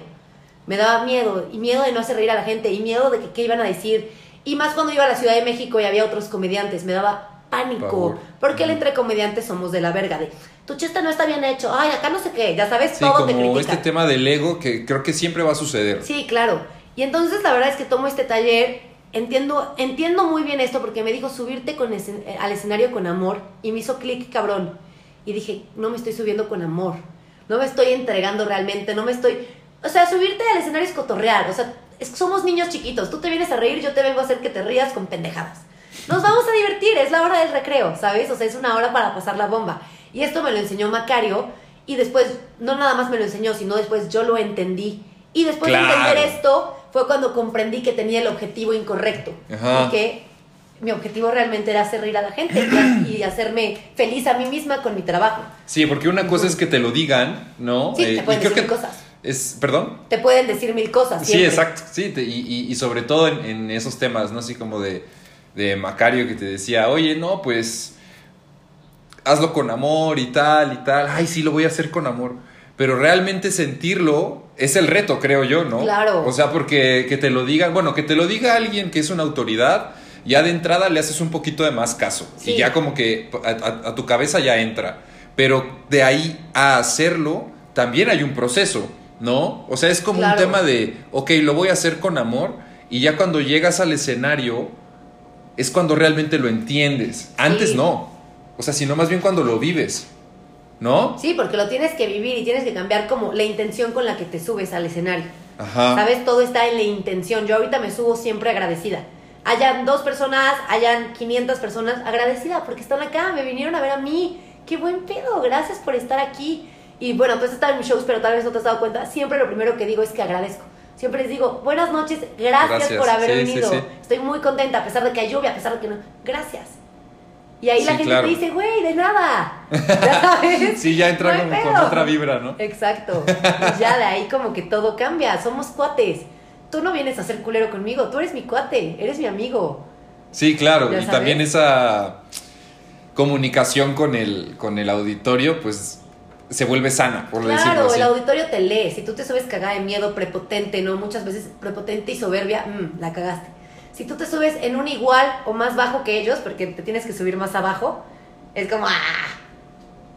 B: Me daba miedo, y miedo de no hacer reír a la gente, y miedo de que qué iban a decir. Y más cuando iba a la Ciudad de México y había otros comediantes, me daba pánico.
A: Pavor.
B: Porque él entre comediantes somos de la verga, de tu chiste no está bien hecho, ay, acá no sé qué, ya sabes,
A: Sí,
B: todo te critica.
A: este tema del ego que creo que siempre va a suceder.
B: Sí, claro. Y entonces la verdad es que tomo este taller, entiendo, entiendo muy bien esto porque me dijo subirte con escen- eh, al escenario con amor y me hizo clic cabrón. Y dije, no me estoy subiendo con amor, no me estoy entregando realmente, no me estoy... O sea, subirte al escenario es cotorrear, o sea, es que somos niños chiquitos, tú te vienes a reír, yo te vengo a hacer que te rías con pendejadas. Nos vamos a divertir, es la hora del recreo, ¿sabes? O sea, es una hora para pasar la bomba. Y esto me lo enseñó Macario y después, no nada más me lo enseñó, sino después yo lo entendí. Y después de
A: Claro.
B: entender esto, fue cuando comprendí que tenía el objetivo incorrecto.
A: Ajá.
B: Y que mi objetivo realmente era hacer reír a la gente y, y hacerme feliz a mí misma con mi trabajo.
A: Sí, porque una cosa es que te lo digan, ¿no?
B: Sí,
A: Eh,
B: te pueden
A: y creo
B: decir
A: que
B: mil cosas.
A: Es, ¿Perdón?
B: Te pueden decir mil cosas.
A: Sí,
B: siempre.
A: exacto. Sí, te- y, y- y sobre todo en, en esos temas, ¿no? Así como de, de Macario que te decía, oye, no, pues hazlo con amor y tal y tal. Ay, sí, lo voy a hacer con amor. Pero realmente sentirlo es el reto, creo yo, ¿no?
B: Claro.
A: O sea, porque que te lo digan, bueno, que te lo diga alguien que es una autoridad, ya de entrada le haces un poquito de más caso.
B: Sí.
A: Y ya como que a, a- a tu cabeza ya entra. Pero de ahí a hacerlo, también hay un proceso, ¿no? O sea, es como
B: Claro.
A: un tema de, ok, lo voy a hacer con amor. Y ya cuando llegas al escenario, es cuando realmente lo entiendes. Antes
B: Sí.
A: no. O sea, sino más bien cuando lo vives. ¿No?
B: Sí, porque lo tienes que vivir y tienes que cambiar como la intención con la que te subes al escenario.
A: Ajá.
B: ¿Sabes? Todo está en la intención. Yo ahorita me subo siempre agradecida. Hayan dos personas, hayan 500 personas, agradecida porque están acá, me vinieron a ver a mí. Qué buen pedo, gracias por estar aquí. Y bueno, tú has estado en mis shows, pero tal vez no te has dado cuenta. Siempre lo primero que digo es que agradezco. Siempre les digo, buenas noches, gracias,
A: Gracias.
B: por haber
A: Sí, sí,
B: venido.
A: sí.
B: Estoy muy contenta, a pesar de que hay lluvia, a pesar de que no. Gracias. Y ahí la gente
A: claro.
B: te dice, güey, de nada. ¿Ya sabes? *laughs*
A: Sí, ya entra
B: No
A: con otra vibra, ¿no?
B: Exacto. Y ya de ahí como que todo cambia. Somos cuates. Tú no vienes a ser culero conmigo. Tú eres mi cuate. Eres mi amigo.
A: Sí, claro. Y
B: sabes.
A: también esa comunicación con el, con el auditorio, pues se vuelve sana, por decirlo
B: Claro,
A: así.
B: el auditorio te lee. Si tú te subes cagada de miedo, prepotente, ¿no? Muchas veces prepotente y soberbia, mm, la cagaste. Si tú te subes en un igual o más bajo que ellos, porque te tienes que subir más abajo, es como, ¡ah!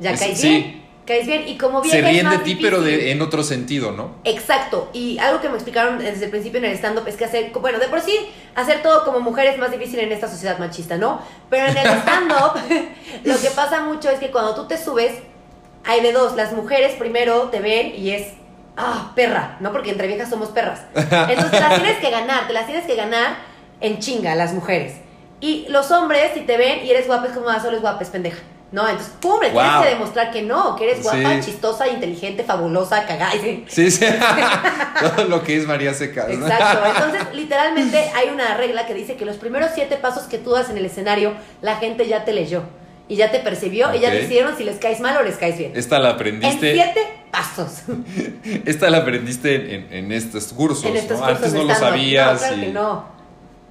B: Ya
A: Es-
B: caes
A: sí.
B: bien. Caes bien. Y como bien
A: Se ríen de ti, pero de, en otro sentido, ¿no?
B: Exacto, y algo que me explicaron desde el principio en el stand-up es que hacer, bueno, de por sí, hacer todo como mujer es más difícil en esta sociedad machista, ¿no? Pero en el stand-up, *laughs* lo que pasa mucho es que cuando tú te subes, hay de dos, las mujeres primero te ven y es, ah, perra, ¿no? Porque entre viejas somos perras. *laughs* Entonces te las tienes que ganar, te las tienes que ganar en chinga, las mujeres. Y los hombres, si te ven y eres guapa, es como, ah, solo es guapa, es pendeja. No, entonces, pum, le tienes
A: Wow.
B: que demostrar que no, que eres guapa,
A: Sí.
B: chistosa, inteligente, fabulosa, cagada. sí.
A: Sí. *laughs* Todo lo que es María Secas. ¿no?
B: Exacto. Entonces, literalmente hay una regla que dice que los primeros siete pasos que tú das en el escenario, la gente ya te leyó y ya te percibió y ya decidieron si les caes mal o les caes bien.
A: Esta la
B: En
A: aprendiste.
B: siete pasos. *laughs*
A: Esta la aprendiste en, en- en estos cursos,
B: en estos
A: ¿no?
B: cursos
A: Antes no lo sabías.
B: No, claro
A: y
B: que no.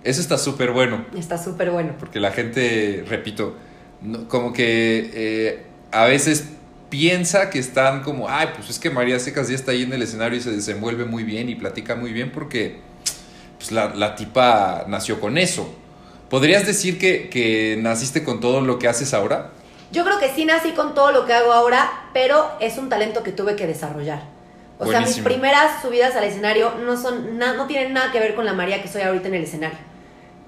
A: Eso está súper bueno.
B: Está súper bueno.
A: Porque la gente, repito, no- como que eh, a veces piensa que están como, ay, pues es que María Secas ya está ahí en el escenario y se desenvuelve muy bien y platica muy bien porque pues, la, la tipa nació con eso. ¿Podrías decir que, que naciste con todo lo que haces ahora?
B: Yo creo que sí nací con todo lo que hago ahora, pero es un talento que tuve que desarrollar. O sea, mis primeras subidas al escenario no son na- no tienen nada que ver con la María que soy ahorita en el escenario.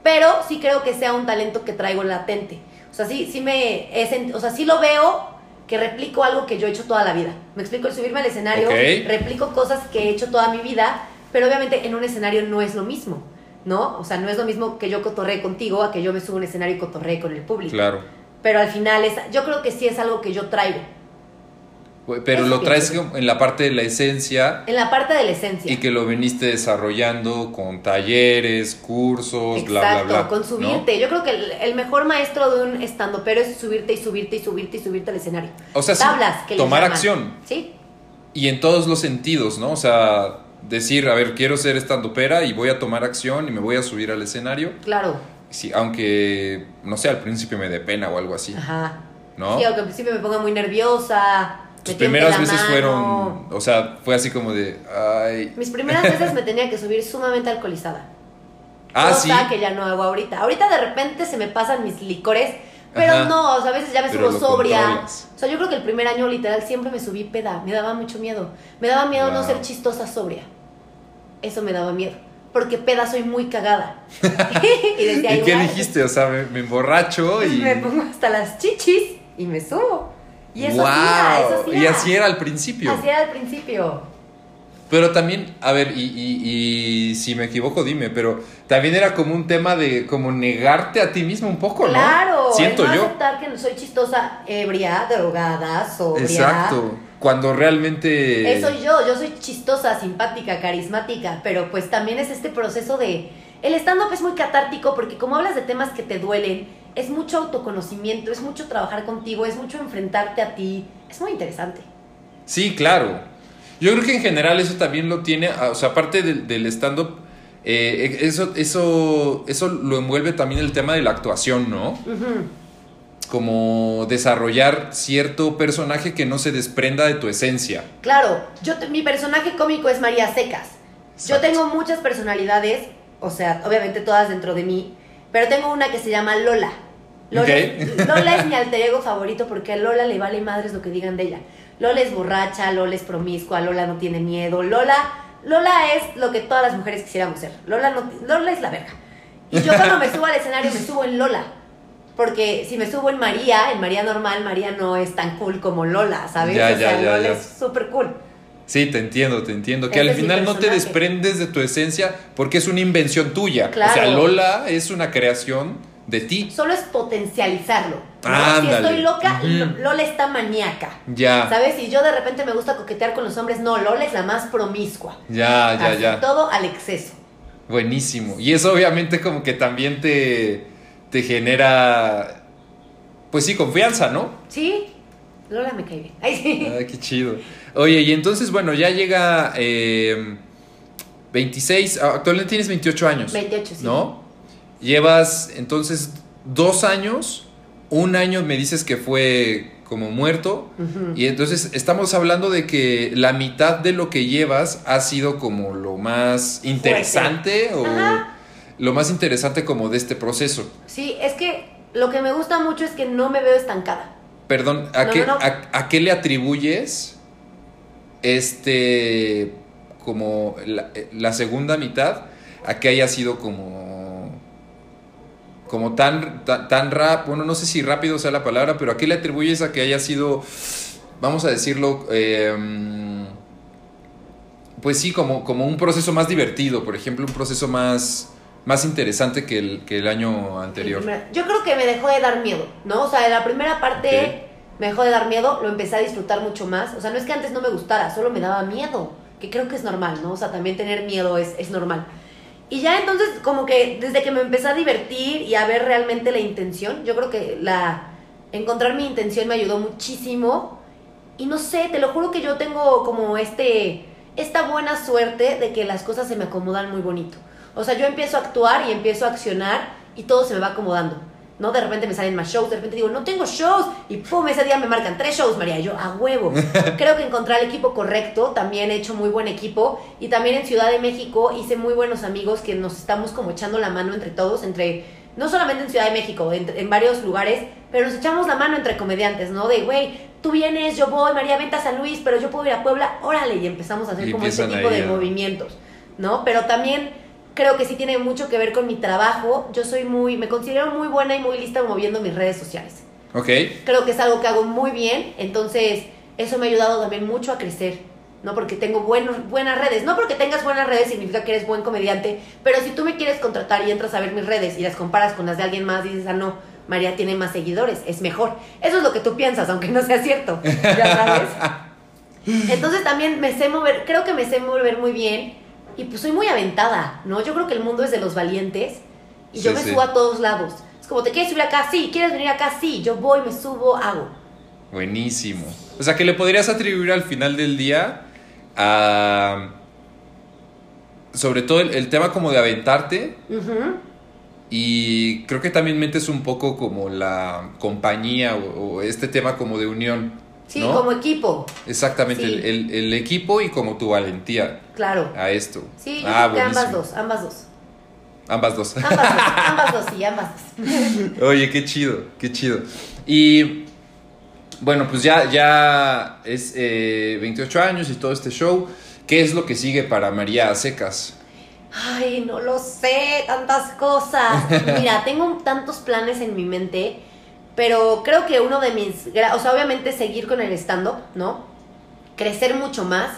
B: Pero sí creo que sea un talento que traigo latente. O sea, sí, sí me sent- o sea, sí lo veo que replico algo que yo he hecho toda la vida. Me explico, el subirme al escenario, replico cosas que he hecho toda mi vida, pero obviamente en un escenario no es lo mismo, ¿no? O sea, no es lo mismo que yo cotorree contigo a que yo me subo a un escenario y cotorree con el público.
A: Claro.
B: Pero al final es, yo creo que sí es algo que yo traigo.
A: Pero lo traes en la parte de la esencia
B: En la parte de la esencia.
A: y que lo veniste desarrollando con talleres, cursos,
B: Exacto,
A: bla, bla, bla.
B: con
A: ¿no?
B: subirte. Yo creo que el, el mejor maestro de un estando pero es subirte y subirte y subirte y subirte al escenario.
A: O sea,
B: Tablas que
A: tomar acción.
B: Sí,
A: Y en todos los sentidos, ¿no? O sea, decir, a ver, quiero ser estandopera y voy a tomar acción y me voy a subir al escenario.
B: claro.
A: Sí, aunque, no sé, al principio me dé pena o algo así,
B: Ajá.
A: ¿no?
B: Sí, aunque al principio me ponga muy nerviosa.
A: Tus primeras veces
B: mano.
A: fueron, o sea, fue así como de, ay...
B: Mis primeras veces me tenía que subir sumamente alcoholizada.
A: Ah,
B: cosa
A: sí.
B: que ya no hago ahorita. Ahorita de repente se me pasan mis licores, pero
A: Ajá.
B: no, o sea, a veces ya me
A: Pero
B: subo sobria.
A: controlas.
B: O sea, yo creo que el primer año literal siempre me subí peda, me daba mucho miedo. Me daba miedo no
A: Wow.
B: ser chistosa sobria. Eso me daba miedo, porque peda soy muy cagada. *laughs* y decía,
A: ¿Y qué
B: "Igual,
A: dijiste? O sea, me, me emborracho
B: pues,
A: y...
B: me pongo hasta las chichis y me subo. Y eso
A: ¡Wow!
B: hacía, eso hacía.
A: Y así era al principio.
B: Así era al principio.
A: Pero también, a ver, y, y- y si me equivoco, dime, pero también era como un tema de como negarte a ti mismo un poco, ¿no?
B: Claro,
A: Siento
B: no
A: yo.
B: aceptar que soy chistosa, ebria, drogada, sobria.
A: Exacto. Cuando realmente...
B: Eso soy yo, yo soy chistosa, simpática, carismática, pero pues también es este proceso de... El stand-up es muy catártico porque como hablas de temas que te duelen, es mucho autoconocimiento, es mucho trabajar contigo, es mucho enfrentarte a ti, es muy interesante.
A: Sí, claro. Yo creo que en general eso también lo tiene, ah, o sea, aparte del, del stand-up, eh, eso, eso, eso lo envuelve también el tema de la actuación, ¿no? Como desarrollar cierto personaje que no se desprenda de tu esencia.
B: Claro, yo te- mi personaje cómico es María Secas. Yo tengo muchas personalidades, o sea, obviamente todas dentro de mí, pero tengo una que se llama Lola. Lola, es, *laughs* Lola es mi alter ego favorito porque a Lola le vale madres lo que digan de ella. Lola es borracha, Lola es promiscua, Lola no tiene miedo, Lola, Lola es lo que todas las mujeres quisiéramos ser. Lola, no, Lola es la verga. Y yo cuando me subo al escenario me subo en Lola. Porque si me subo en María, en María normal, María no es tan cool como Lola, ¿sabes?
A: Ya,
B: o
A: ya,
B: sea,
A: ya,
B: Lola
A: ya.
B: es súper cool.
A: Sí, te entiendo, te entiendo. Que al final no te desprendes de tu esencia porque es una invención tuya. O sea,
B: Claro.
A: Lola es una creación de ti.
B: Solo es potencializarlo. ¿no?
A: Ándale.
B: Si estoy loca, Lola está maníaca.
A: Ya,
B: ¿Sabes? Y yo de repente me gusta coquetear con los hombres. No, Lola es la más promiscua.
A: ya, ya,
B: Así,
A: ya.
B: Todo al exceso.
A: Buenísimo. Y eso obviamente como que también te, te genera, pues sí, confianza, ¿no?
B: Sí, Lola me cae bien. Ay, sí.
A: Ah, qué chido. Oye, y entonces, bueno, ya llega eh, 26, ah, actualmente tienes 28 años.
B: 28, sí.
A: ¿No? Llevas entonces dos años, un año me dices que fue como muerto, y entonces estamos hablando de que la mitad de lo que llevas ha sido como lo más interesante o
B: Ajá.
A: lo más interesante como de este proceso.
B: Sí, es que lo que me gusta mucho es que no me veo estancada.
A: Perdón, ¿a,
B: No,
A: qué,
B: no, no.
A: A, a qué le atribuyes este como la, la segunda mitad a que haya sido como como tan, tan tan rap, bueno, no sé si rápido sea la palabra, pero a qué le atribuyes a que haya sido vamos a decirlo eh, pues sí, como, como un proceso más divertido, por ejemplo, un proceso más más interesante que el, que el año anterior.
B: Yo creo que me dejó de dar miedo, ¿no? O sea, la primera parte me dejó de dar miedo, lo empecé a disfrutar mucho más. O sea, no es que antes no me gustara, solo me daba miedo, que creo que es normal, ¿no? O sea, también tener miedo es, es normal. Y ya entonces, como que desde que me empecé a divertir y a ver realmente la intención, yo creo que la encontrar mi intención me ayudó muchísimo. Y no sé, te lo juro que yo tengo como este esta buena suerte de que las cosas se me acomodan muy bonito. O sea, yo empiezo a actuar y empiezo a accionar y todo se me va acomodando. ¿No? De repente me salen más shows, de repente digo, no tengo shows. Y pum, ese día me marcan tres shows, María. Y yo, a huevo. *laughs* Creo que encontré el equipo correcto. También he hecho muy buen equipo. Y también en Ciudad de México hice muy buenos amigos que nos estamos como echando la mano entre todos, entre no solamente en Ciudad de México, en, en varios lugares, pero nos echamos la mano entre comediantes, ¿no? De, güey, tú vienes, yo voy, María, vente a San Luis, pero yo puedo ir a Puebla, órale, y empezamos a hacer
A: Y
B: como
A: empiezan
B: tipo
A: ahí
B: de movimientos, ¿no? Pero también creo que sí tiene mucho que ver con mi trabajo. Yo soy muy, me considero muy buena y muy lista moviendo mis redes sociales.
A: Ok.
B: Creo que es algo que hago muy bien, entonces eso me ha ayudado también mucho a crecer, ¿no? Porque tengo buenos, buenas redes. No porque tengas buenas redes significa que eres buen comediante, pero si tú me quieres contratar y entras a ver mis redes y las comparas con las de alguien más dices, ah, no, María tiene más seguidores, es mejor. Eso es lo que tú piensas, aunque no sea cierto, ya sabes. *laughs* Entonces también me sé mover, creo que me sé mover muy bien y pues soy muy aventada, ¿no? Yo creo que el mundo es de los valientes y yo
A: Sí,
B: me
A: sí.
B: subo a todos lados. Es como, ¿te quieres subir acá? Sí, ¿quieres venir acá? Sí, yo voy, me subo, hago.
A: Buenísimo. O sea, que le podrías atribuir al final del día a... Sobre todo el, el tema como de aventarte y creo que también metes un poco como la compañía o, o este tema como de unión.
B: Sí,
A: ¿no?
B: como equipo,
A: Exactamente,
B: Sí.
A: el, el- el equipo y como tu valentía
B: claro.
A: a esto.
B: Sí, yo
A: ah,
B: creo que ambas dos, ambas dos.
A: Ambas dos.
B: Ambas dos, *laughs* ambas dos, sí, ambas dos. *laughs*
A: Oye, qué chido, qué chido. Y bueno, pues ya, ya es eh, 28 años y todo este show. ¿Qué es lo que sigue para María Secas?
B: Ay, no lo sé, tantas cosas. *laughs* Mira, tengo tantos planes en mi mente, pero creo que uno de mis, o sea, obviamente seguir con el stand-up, ¿no? Crecer mucho más.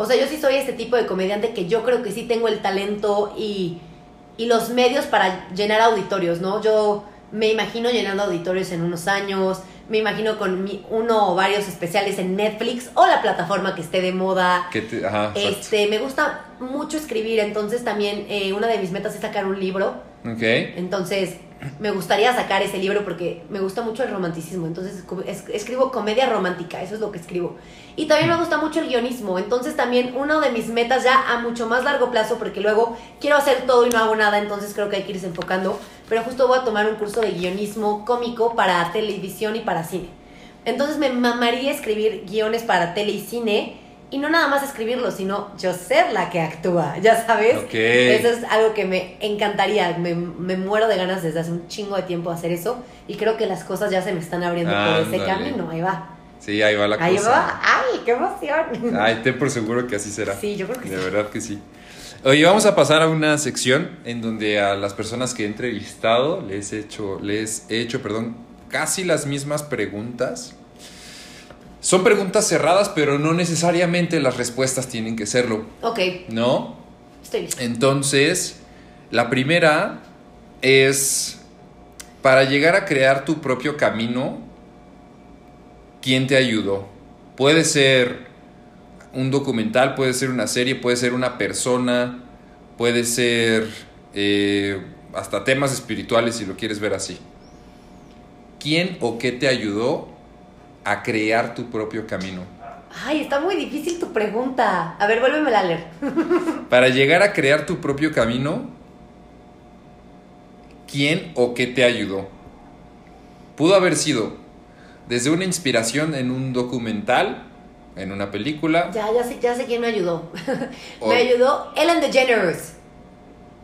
B: O sea, yo sí soy este tipo de comediante que yo creo que sí tengo el talento y, y los medios para llenar auditorios, ¿no? Yo me imagino llenando auditorios en unos años, me imagino con mi- uno o varios especiales en Netflix o la plataforma que esté de moda.
A: ¿Qué te- ajá.
B: Este, me gusta mucho escribir, entonces también eh, una de mis metas es sacar un libro.
A: Ok.
B: Entonces, me gustaría sacar ese libro porque me gusta mucho el romanticismo. Entonces, escribo comedia romántica, eso es lo que escribo. Y también me gusta mucho el guionismo. Entonces, también una de mis metas ya a mucho más largo plazo, porque luego quiero hacer todo y no hago nada, entonces creo que hay que irse enfocando. Pero justo voy a tomar un curso de guionismo cómico para televisión y para cine. Entonces, me mamaría escribir guiones para tele y cine. Y no nada más escribirlo, sino yo ser la que actúa, ya sabes.
A: Ok.
B: Eso es algo que me encantaría. Me, me muero de ganas desde hace un chingo de tiempo hacer eso. Y creo que las cosas ya se me están abriendo por ese camino. Ahí va.
A: Sí, ahí va la
B: Ahí
A: cosa.
B: va. ¡Ay, qué emoción!
A: Ay, ten por seguro que así será.
B: Sí, yo creo que
A: De
B: sí.
A: verdad que sí. Oye, vamos a pasar a una sección en donde a las personas que he entrevistado les he hecho, les he hecho, perdón, casi las mismas preguntas. Son preguntas cerradas, pero no necesariamente las respuestas tienen que serlo,
B: Ok,
A: ¿no?
B: estoy lista.
A: Entonces, la primera es, para llegar a crear tu propio camino, ¿quién te ayudó? Puede ser un documental, puede ser una serie, puede ser una persona, puede ser eh, hasta temas espirituales si lo quieres ver así. ¿Quién o qué te ayudó a crear tu propio camino?
B: Ay, está muy difícil tu pregunta. A ver, vuélvemela a leer. *laughs*
A: Para llegar a crear tu propio camino, ¿quién o qué te ayudó? Pudo haber sido desde una inspiración en un documental, en una película.
B: Ya, ya sé, ya sé quién me ayudó. *laughs* Me ayudó Ellen DeGeneres.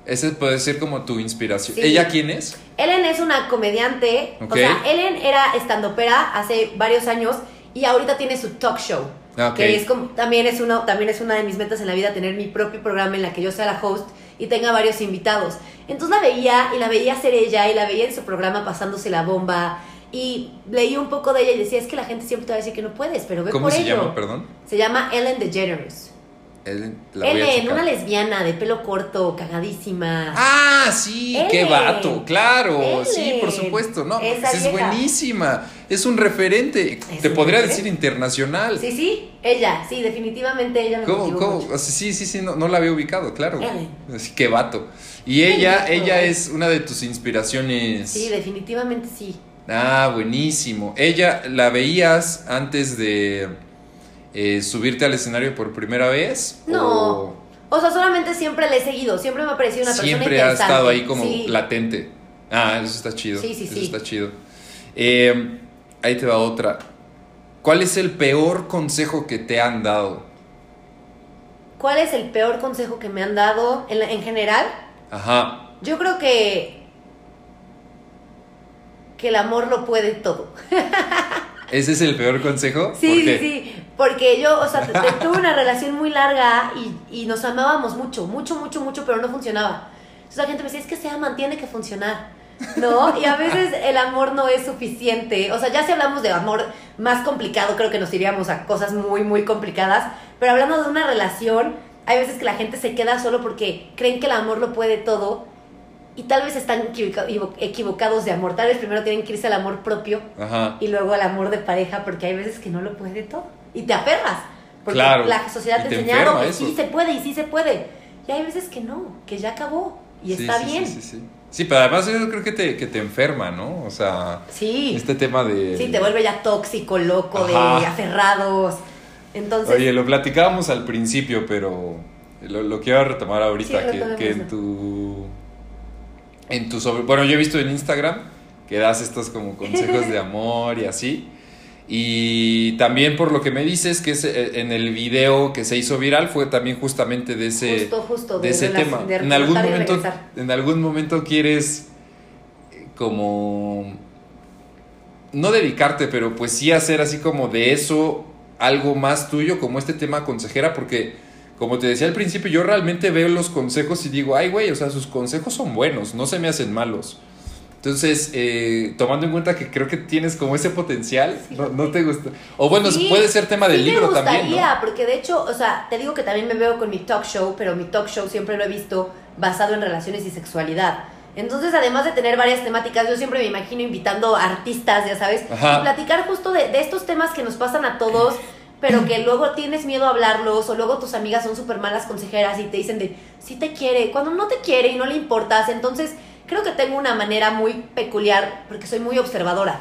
A: Ese puede ser como tu inspiración.
B: Sí.
A: ¿Ella quién es?
B: Ellen es una comediante.
A: Ok.
B: O sea, Ellen era estandopera hace varios años y ahorita tiene su talk show.
A: Ah.
B: Que es como, también es, una, también es una de mis metas en la vida, tener mi propio programa en la que yo sea la host y tenga varios invitados. Entonces la veía y la veía ser ella y la veía en su programa pasándose la bomba. Y leí un poco de ella y decía, es que la gente siempre te va a decir que no puedes, pero ve
A: ¿Cómo
B: por
A: se
B: ello.
A: llama, perdón?
B: Se llama Ellen DeGeneres.
A: Ellen, la
B: Ellen, una lesbiana de pelo corto, cagadísima.
A: Ah, sí, qué vato, claro, sí, por supuesto, no,
B: Esa
A: es
B: vieja.
A: buenísima, es un referente, te
B: un
A: podría
B: referente.
A: decir internacional.
B: Sí, sí, ella, sí, definitivamente ella me
A: ¿Cómo, cómo?
B: mucho.
A: Sí, sí, sí, no, no la había ubicado, claro. Así que vato. Y ella, ella es una de tus inspiraciones.
B: Sí, definitivamente sí.
A: Ah, buenísimo. Ella la veías antes de eh, subirte al escenario por primera vez.
B: No,
A: ¿O
B: O sea, solamente siempre le he seguido, siempre me ha parecido una persona
A: siempre ha estado ahí como
B: Sí.
A: latente. Ah, eso está chido.
B: Sí, sí,
A: eso
B: sí.
A: está chido. Eh, ahí te va otra. ¿Cuál es el peor consejo que te han dado?
B: ¿Cuál es el peor consejo que me han dado en, la- en general?
A: Ajá.
B: Yo creo que que el amor lo puede todo. *laughs*
A: ¿Ese es el peor consejo?
B: Sí,
A: ¿Por
B: sí, sí. Porque yo, o sea, te- te- *laughs* tuve una relación muy larga y, y nos amábamos mucho, mucho, mucho, mucho, pero no funcionaba. Entonces la gente me decía, es que se aman, tiene que funcionar. ¿No? Y a veces el amor no es suficiente. O sea, ya si hablamos de amor más complicado, creo que nos iríamos a cosas muy, muy complicadas. Pero hablando de una relación, hay veces que la gente se queda solo porque creen que el amor lo puede todo. Y tal vez están equivoca- equivocados de amor. Tal vez primero tienen que irse al amor propio
A: Ajá.
B: y luego al amor de pareja, porque hay veces que no lo puede todo. Y te aferras. Porque
A: Claro.
B: la sociedad te
A: te
B: ha enseñado que
A: eso.
B: sí se puede y sí se puede. Y hay veces que no, que ya acabó. Y
A: Sí,
B: está
A: sí,
B: bien.
A: Sí, sí, sí. Sí, pero además yo creo que te, que te enferma, ¿no? O sea,
B: Sí.
A: este tema de...
B: Sí, te vuelve ya tóxico, loco, de aferrados. Entonces,
A: Oye, lo platicábamos al principio, pero lo, lo quiero retomar ahorita, que, que en tu... En tu sobre... Bueno, yo he visto en Instagram que das estos como consejos de *laughs* amor y así. Y también por lo que me dices, que es, eh, en el video que se hizo viral fue también justamente de ese,
B: justo, justo,
A: de ese tema.
B: de
A: en algún momento, en algún momento quieres eh, como no dedicarte, pero pues sí hacer así como de eso algo más tuyo, como este tema consejera, porque como te decía al principio, yo realmente veo los consejos y digo, ay güey, o sea, sus consejos son buenos, no se me hacen malos. Entonces, eh, tomando en cuenta que creo que tienes como ese potencial,
B: Sí,
A: no, no te gusta. O bueno,
B: Sí,
A: puede ser tema del
B: sí
A: libro
B: me gustaría,
A: también, ¿no?
B: porque de hecho, o sea, te digo que también me veo con mi talk show, pero mi talk show siempre lo he visto basado en relaciones y sexualidad. Entonces, además de tener varias temáticas, yo siempre me imagino invitando a artistas, ya sabes,
A: Ajá.
B: y platicar justo de, de estos temas que nos pasan a todos, pero que luego tienes miedo a hablarlos, o luego tus amigas son súper malas consejeras y te dicen de, sí te quiere, cuando no te quiere y no le importas. Entonces, creo que tengo una manera muy peculiar, porque soy muy observadora.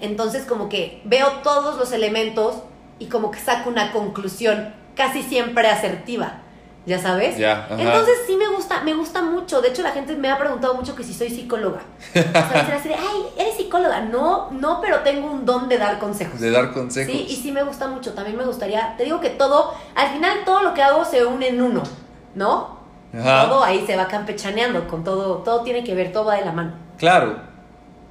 B: Entonces como que veo todos los elementos y como que saco una conclusión casi siempre asertiva, ¿ya sabes?
A: Ya, ajá.
B: Entonces sí me gusta, me gusta mucho. De hecho la gente me ha preguntado mucho que si soy psicóloga. *laughs* O sea, así de, ay, ¿eres psicóloga? No, no, pero tengo un don de dar consejos.
A: De dar consejos.
B: Sí, y sí me gusta mucho. También me gustaría, te digo que todo, al final todo lo que hago se une en uno, ¿no?
A: Ajá.
B: Todo ahí se va campechaneando con todo, todo tiene que ver, todo va de la mano.
A: Claro.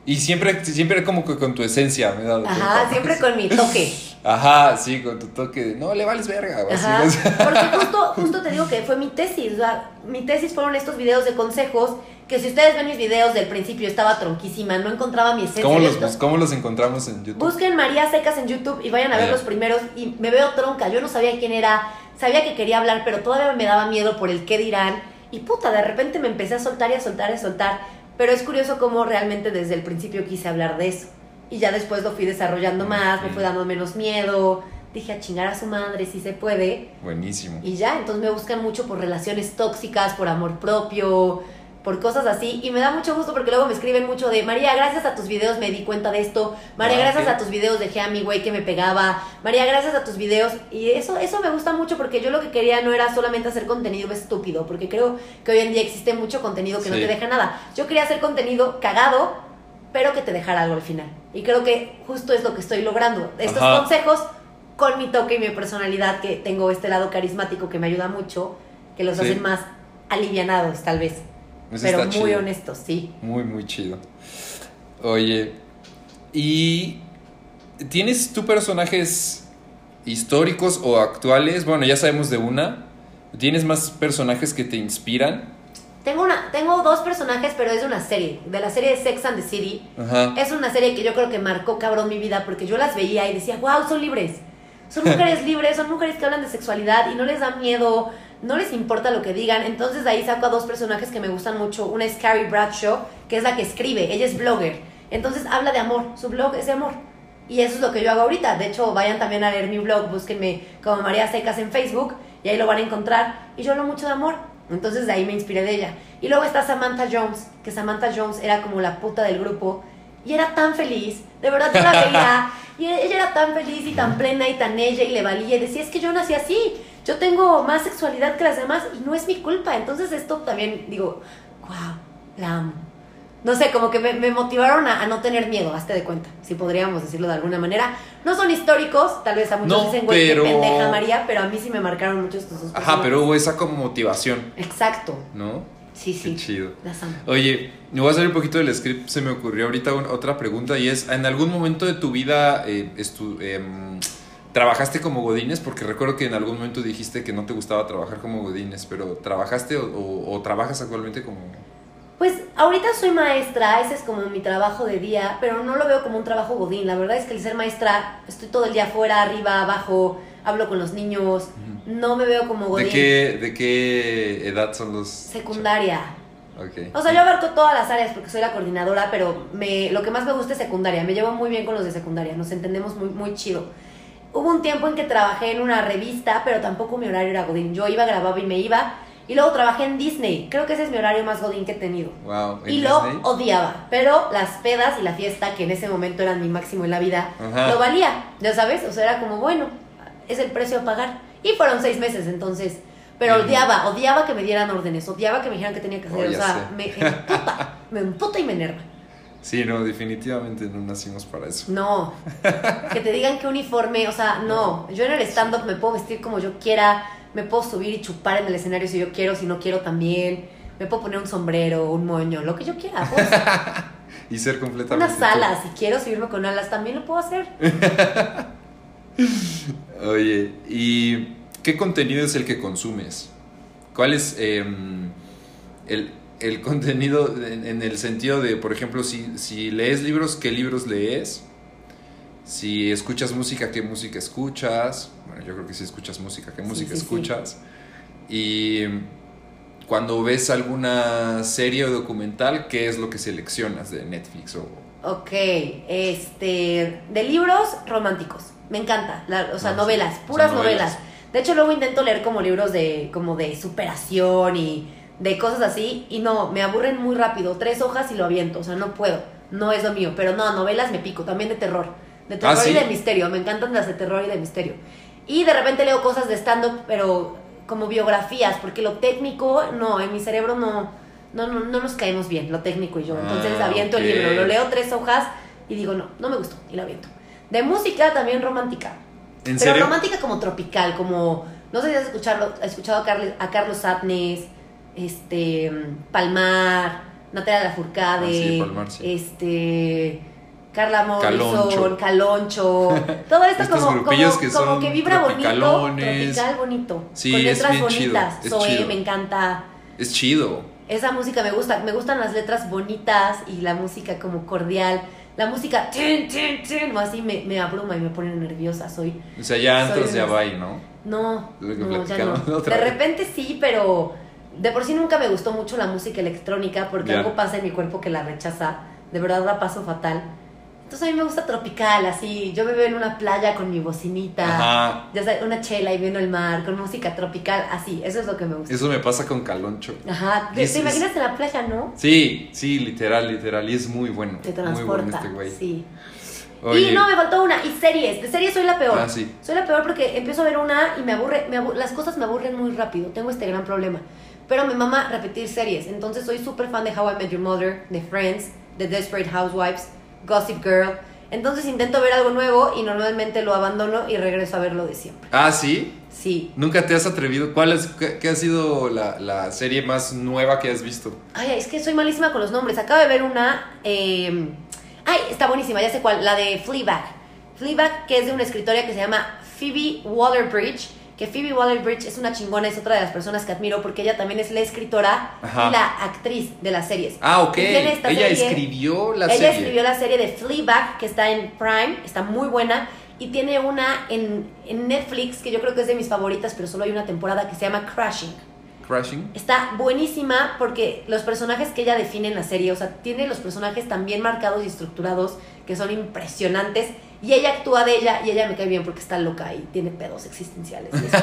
A: Y siempre, siempre como que con tu esencia, dado
B: Ajá, siempre *laughs* con mi toque.
A: Ajá, sí, con tu toque de, no, le vales verga. así,
B: Ajá,
A: no sé.
B: porque *laughs* justo, justo te digo que fue mi tesis, o sea, mi tesis fueron estos videos de consejos, que si ustedes ven mis videos del principio estaba tronquísima, no encontraba mi esencia.
A: ¿Cómo los, ¿Cómo los encontramos en YouTube?
B: Busquen María Secas en YouTube y vayan a ver los primeros y me veo tronca, yo no sabía quién era, sabía que quería hablar, pero todavía me daba miedo por el qué dirán. Y puta, de repente me empecé a soltar y a soltar y a soltar, pero es curioso cómo realmente desde el principio quise hablar de eso. Y ya después lo fui desarrollando más, me fue dando menos miedo, dije a chingar a su madre si se puede
A: Buenísimo.
B: y ya, entonces me buscan mucho por relaciones tóxicas, por amor propio, por cosas así. Y me da mucho gusto porque luego me escriben mucho de, María, gracias a tus videos me di cuenta de esto. María,
A: Ah,
B: gracias a tus videos dejé a mi güey que me pegaba. María, gracias a tus videos. Y eso, eso me gusta mucho porque yo lo que quería no era solamente hacer contenido estúpido, porque creo que hoy en día existe mucho contenido que no te deja nada. Yo quería hacer contenido cagado, pero que te dejara algo al final. Y creo que justo es lo que estoy logrando. Estos
A: Ajá.
B: consejos con mi toque y mi personalidad, que tengo este lado carismático que me ayuda mucho, que los
A: Sí.
B: hacen más alivianados, tal vez.
A: Eso
B: pero muy
A: chido.
B: honestos, sí.
A: Muy, muy chido. Oye, ¿y tienes tú personajes históricos o actuales? Bueno, ya sabemos de una. ¿Tienes más personajes que te inspiran?
B: Tengo, una, tengo dos personajes, pero es de una serie, de la serie de Sex and the City.
A: Ajá.
B: Es una serie que yo creo que marcó cabrón mi vida porque yo las veía y decía, wow, son libres. Son mujeres *laughs* libres, son mujeres que hablan de sexualidad y no les da miedo, no les importa lo que digan. Entonces de ahí saco a dos personajes que me gustan mucho. Una es Carrie Bradshaw, que es la que escribe, ella es blogger. Entonces habla de amor, su blog es de amor. Y eso es lo que yo hago ahorita. De hecho, vayan también a leer mi blog, búsquenme como María Secas en Facebook y ahí lo van a encontrar. Y yo hablo mucho de amor. Entonces de ahí me inspiré de ella. Y luego está Samantha Jones, que Samantha Jones era como la puta del grupo. Y era tan feliz, de verdad yo la veía. *laughs* Y ella era tan feliz y tan plena y tan ella y le valía. Y decía, es que yo nací así. Yo tengo más sexualidad que las demás y no es mi culpa. Entonces esto también digo, wow, la amo. No sé, como que me, me motivaron a, a no tener miedo, hazte de cuenta, si podríamos decirlo de alguna manera. No son históricos, tal vez a muchos
A: No,
B: dicen, güey,
A: pero-
B: pendeja María, pero a mí sí me marcaron mucho estos dos
A: Ajá, pero hubo esa como motivación,
B: Exacto.
A: ¿no?
B: Sí, sí.
A: Qué chido.
B: Las amo.
A: Oye, me voy a salir un poquito del script. Se me ocurrió ahorita un- otra pregunta y es: ¿en algún momento de tu vida eh, estu- em, trabajaste como Godines? Porque recuerdo que en algún momento dijiste que no te gustaba trabajar como Godines, pero ¿trabajaste o, o- o trabajas actualmente como.?
B: Pues ahorita soy maestra, ese es como mi trabajo de día, pero no lo veo como un trabajo godín. La verdad es que el ser maestra, estoy todo el día afuera, arriba, abajo, hablo con los niños, no me veo como godín.
A: ¿De qué, ¿De qué edad son los.?
B: Secundaria.
A: Ok.
B: O sea, yo abarco todas las áreas porque soy la coordinadora, pero me, lo que más me gusta es secundaria. Me llevo muy bien con los de secundaria, nos entendemos muy, muy chido. Hubo un tiempo en que trabajé en una revista, pero tampoco mi horario era godín. Yo iba, grababa y me iba. Y luego trabajé en Disney. Creo que ese es mi horario más godín que he tenido.
A: Wow. ¿en
B: Y lo
A: Disney?
B: odiaba. Pero las pedas y la fiesta, que en ese momento eran mi máximo en la vida,
A: Ajá.
B: lo valía. Ya sabes, o sea, era como, bueno, es el precio a pagar. Y fueron seis meses, entonces. Pero odiaba, odiaba que me dieran órdenes, odiaba que me dijeran qué tenía que hacer.
A: Oh,
B: o sea,
A: sé.
B: me *laughs* emputa, me emputa y me enerva.
A: Sí, no, definitivamente no nacimos para eso.
B: No, que te digan qué uniforme, o sea, no. Yo en el stand-up me puedo vestir como yo quiera, me puedo subir y chupar en el escenario si yo quiero, si no quiero también. Me puedo poner un sombrero, un moño, lo que yo quiera. Pues. *laughs*
A: Y ser completamente.
B: Unas alas, si quiero subirme con alas, también lo puedo hacer. *laughs*
A: Oye, ¿y qué contenido es el que consumes? ¿Cuál es em, el, el contenido en, en el sentido de, por ejemplo, si, si lees libros, qué libros lees? Si escuchas música, ¿qué música escuchas? Bueno, yo creo que si escuchas música, ¿qué
B: Sí,
A: música
B: sí, sí.
A: escuchas? Y cuando ves alguna serie o documental, ¿qué es lo que seleccionas de Netflix o,
B: Ok, este, de libros románticos, me encanta, la- o sea,
A: Ah,
B: novelas,
A: O sea,
B: puras
A: novelas.
B: novelas. De hecho, luego intento leer como libros de, como de superación y de cosas así, y no, me aburren muy rápido, tres hojas y lo aviento, o sea, no puedo, no es lo mío, pero no, novelas me pico, también de terror, de terror
A: Ah, ¿sí?
B: y de misterio, me encantan las de terror y de misterio. Y de repente leo cosas de stand-up, pero como biografías, porque lo técnico, no, en mi cerebro no, no, no, no nos caemos bien, lo técnico y yo. Entonces
A: Ah,
B: aviento el libro, lo leo tres hojas y digo, no, no me gustó, y lo aviento. De música también romántica.
A: ¿En
B: pero
A: serio?
B: romántica como tropical, como, no sé si has escuchado, has escuchado a, Carles- a Carlos Satnes, este, Palmar, Natalia Lafourcade,
A: Ah, sí, Palmar, sí.
B: este, Carla Morrison,
A: Caloncho.
B: Caloncho, *laughs* todo esto
A: Estos
B: como, como,
A: que
B: como
A: son
B: que vibra bonito, tropical bonito,
A: Sí,
B: con
A: es
B: letras bonitas,
A: es
B: Zoé,
A: chido.
B: me encanta.
A: Es chido.
B: Esa música me gusta, me gustan las letras bonitas y la música como cordial. La música, tin, tin, tin, o así me, me abruma y me pone nerviosa. Soy,
A: O sea, ya antes ya va ¿no?
B: no, no, ya De repente sí, pero de por sí nunca me gustó mucho la música electrónica porque
A: Ya.
B: algo pasa en mi cuerpo que la rechaza. De verdad la paso fatal. Entonces a mí me gusta tropical, así. Yo me veo en una playa con mi bocinita.
A: Ajá.
B: Ya sabes, una chela y viendo el mar, con música tropical, así. Eso es lo que me gusta.
A: Eso me pasa con Caloncho.
B: Ajá. ¿Te,
A: Es-
B: te
A: es-
B: imaginas en la playa, no?
A: Sí, sí, literal, literal. Y es muy bueno.
B: Te
A: muy bueno
B: transporta.
A: este güey.
B: sí.
A: Oye,
B: Y no, me faltó una. Y series. De series soy la peor.
A: Ah, sí.
B: Soy la peor porque empiezo a ver una y me aburre. Me las cosas me aburren muy rápido. Tengo este gran problema. Pero me mama repetir series. Entonces soy súper fan de How I Met Your Mother, de Friends, de Desperate Housewives, Gossip Girl. Entonces intento ver algo nuevo y normalmente lo abandono y regreso a ver lo de siempre.
A: Ah, sí.
B: Sí.
A: ¿Nunca te has atrevido? ¿Cuál es, qué, qué ha sido la, la serie más nueva que has visto?
B: Ay, es que soy malísima con los nombres. Acabo de ver una. eh, ay, está buenísima, ya sé cuál. La de Fleabag. Fleabag, que es de una escritora que se llama Phoebe Waller-Bridge. Que Phoebe Waller-Bridge es una chingona, es otra de las personas que admiro porque ella también es la escritora
A: Ajá.
B: y la actriz de las series.
A: Ah, ok.
B: Esta
A: Ella
B: serie-
A: escribió la
B: ella
A: serie.
B: escribió la serie de Fleabag, que está en Prime, está muy buena. Y tiene una en, en Netflix, que yo creo que es de mis favoritas, pero solo hay una temporada que se llama Crashing.
A: Crashing.
B: Está buenísima porque los personajes que ella define en la serie, o sea, tiene los personajes tan bien marcados y estructurados que son impresionantes. Y ella actúa de ella y ella me cae bien porque está loca y tiene pedos existenciales. y Es,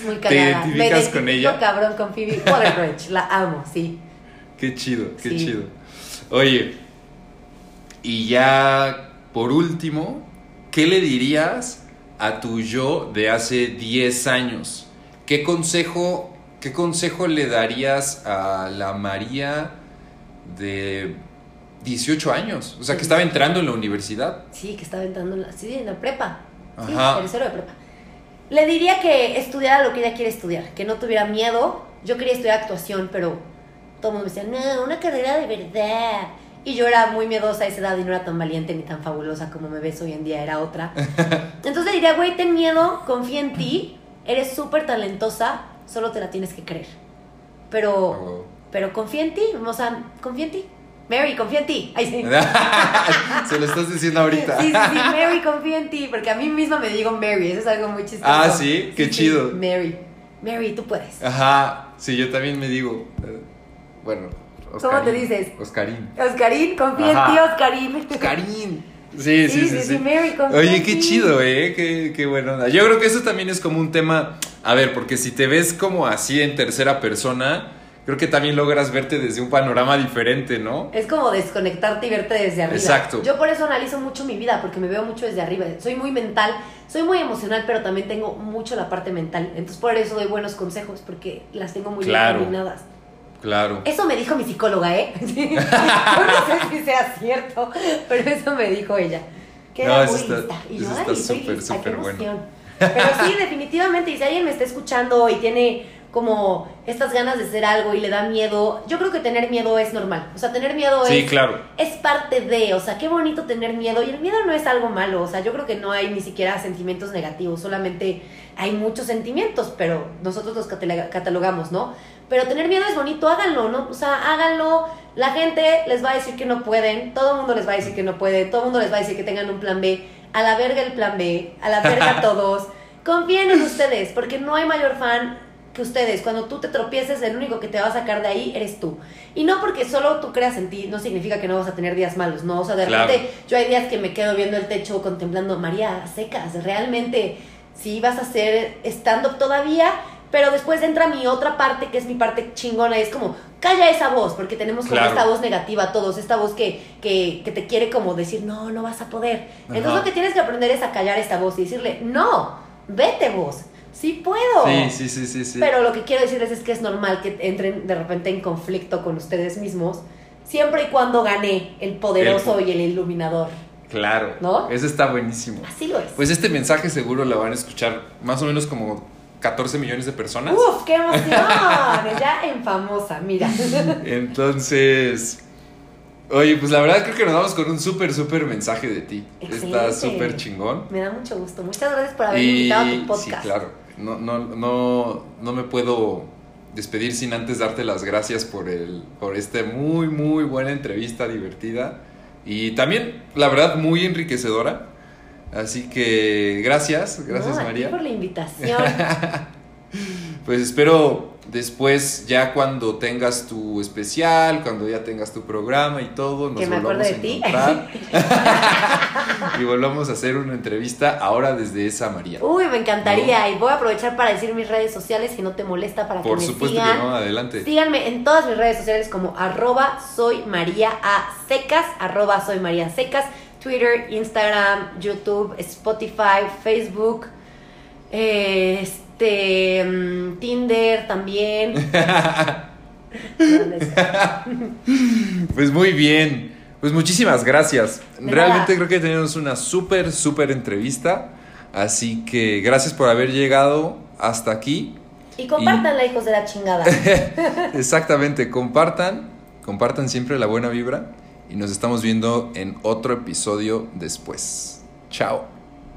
B: es muy *laughs*
A: ¿Te
B: cagada.
A: identificas
B: me
A: con ella?
B: cabrón con Phoebe Waller-Bridge. La amo, sí.
A: Qué chido, qué
B: Sí.
A: chido. Oye, y ya por último, ¿qué le dirías a tu yo de hace 10 años? ¿Qué consejo, qué consejo le darías a la María de 18 años? O sea, que estaba entrando en la universidad.
B: Sí, que estaba entrando en la, sí, en la prepa. Sí, tercero de prepa. Le diría que estudiara lo que ella quiere estudiar, que no tuviera miedo. Yo quería estudiar actuación, pero todo el mundo me decía, no, una carrera de verdad. Y yo era muy miedosa a esa edad y no era tan valiente ni tan fabulosa como me ves hoy en día, era otra. *laughs* Entonces le diría, güey, ten miedo, confía en ti, eres súper talentosa, solo te la tienes que creer. Pero,
A: Oh.
B: pero confía en ti, o sea, confía en ti. Mary, confía en ti. *laughs* Ay, sí. *laughs*
A: Se lo estás diciendo ahorita.
B: Sí, sí, sí, Mary, confía en ti, porque a mí misma me digo Mary, eso es algo muy chistoso.
A: Ah, ¿sí? Qué chido.
B: Mary, Mary, tú puedes.
A: Ajá, sí, yo también me digo. eh, Bueno,
B: ¿Cómo te dices?
A: Oscarín.
B: Oscarín, confía en ti, Oscarín.
A: Oscarín. Sí, sí, sí, sí. Oye, qué chido, ¿eh? Qué, qué buena onda. Yo creo que eso también es como un tema. A ver, porque si te ves como así en tercera persona, creo que también logras verte desde un panorama diferente, ¿no?
B: Es como desconectarte y verte desde arriba.
A: Exacto.
B: Yo por eso analizo mucho mi vida, porque me veo mucho desde arriba. Soy muy mental, soy muy emocional, pero también tengo mucho la parte mental. Entonces por eso doy buenos consejos, porque las tengo muy
A: Claro.
B: bien combinadas.
A: Claro.
B: Eso me dijo mi psicóloga, ¿eh? *laughs* Sí. No sé si sea cierto, pero eso me dijo ella. Que
A: No,
B: era
A: eso
B: muy
A: está-
B: lista. Y
A: eso
B: yo,
A: está súper, súper bueno.
B: Pero sí, *laughs* definitivamente, y si alguien me está escuchando y tiene como estas ganas de hacer algo y le da miedo, yo creo que tener miedo es normal. O sea, tener miedo
A: Sí,
B: es
A: claro.
B: es parte de, o sea, qué bonito tener miedo. Y el miedo no es algo malo, o sea, yo creo que no hay ni siquiera sentimientos negativos, solamente hay muchos sentimientos, pero nosotros los cataloga- catalogamos, ¿no? Pero tener miedo es bonito, háganlo, ¿no? O sea, háganlo. La gente les va a decir que no pueden, todo el mundo les va a decir que no puede, todo el mundo les va a decir que tengan un plan B. A la verga el plan B, a la verga *laughs* todos. Confíen en ustedes, porque no hay mayor fan que ustedes. Cuando tú te tropieces, el único que te va a sacar de ahí eres tú. Y no porque solo tú creas en ti, no significa que no vas a tener días malos, ¿no? O sea, de
A: Claro.
B: repente yo hay días que me quedo viendo el techo contemplando, María, secas, realmente sí vas a hacer stand-up todavía, pero después entra mi otra parte, que es mi parte chingona, y es como, calla esa voz, porque tenemos como
A: Claro.
B: esta voz negativa todos, esta voz que, que, que te quiere como decir, no, no vas a poder. Entonces lo que tienes que aprender es a callar esta voz y decirle, no, vete vos, sí puedo.
A: Sí, sí, sí, sí, sí.
B: Pero lo que quiero decirles es que es normal que entren de repente en conflicto con ustedes mismos, siempre y cuando gane el poderoso y el iluminador.
A: Claro.
B: ¿No?
A: Eso está buenísimo.
B: Así lo es.
A: Pues este mensaje seguro lo van a escuchar más o menos como 14 millones de personas.
B: Uf, qué emoción. ya en famosa, mira. *laughs*
A: Entonces, oye, pues la verdad creo que nos vamos con un súper, súper mensaje de ti. Está súper chingón.
B: Me da mucho gusto. Muchas gracias por haberme invitado a tu podcast.
A: sí, claro. No, no, no, no me puedo despedir sin antes darte las gracias por el, por esta muy, muy buena entrevista divertida y también, la verdad, muy enriquecedora. Así que gracias, gracias
B: No,
A: María.
B: por la invitación. *laughs*
A: Pues espero después, ya cuando tengas tu especial, cuando ya tengas tu programa y todo, nos
B: Que me
A: volvamos a
B: de ti.
A: encontrar *laughs* *laughs* y volvamos a hacer una entrevista ahora desde esa María.
B: Uy, me encantaría. Y voy a aprovechar para decir mis redes sociales si no te molesta para
A: Por
B: que me
A: supuesto
B: sigan.
A: que no, adelante.
B: Síganme en todas mis redes sociales como arroba soy María A Secas, arroba soy María Secas, Twitter, Instagram, YouTube, Spotify, Facebook, eh, este, mm, Tinder también. *laughs*
A: Pues muy bien. Pues muchísimas gracias.
B: De
A: Realmente
B: nada.
A: creo que tenemos una súper, súper entrevista. Así que gracias por haber llegado hasta aquí.
B: y compártanla, hijos de la chingada. *laughs*
A: Exactamente, compartan, compartan siempre la buena vibra y nos estamos viendo en otro episodio después. Chao.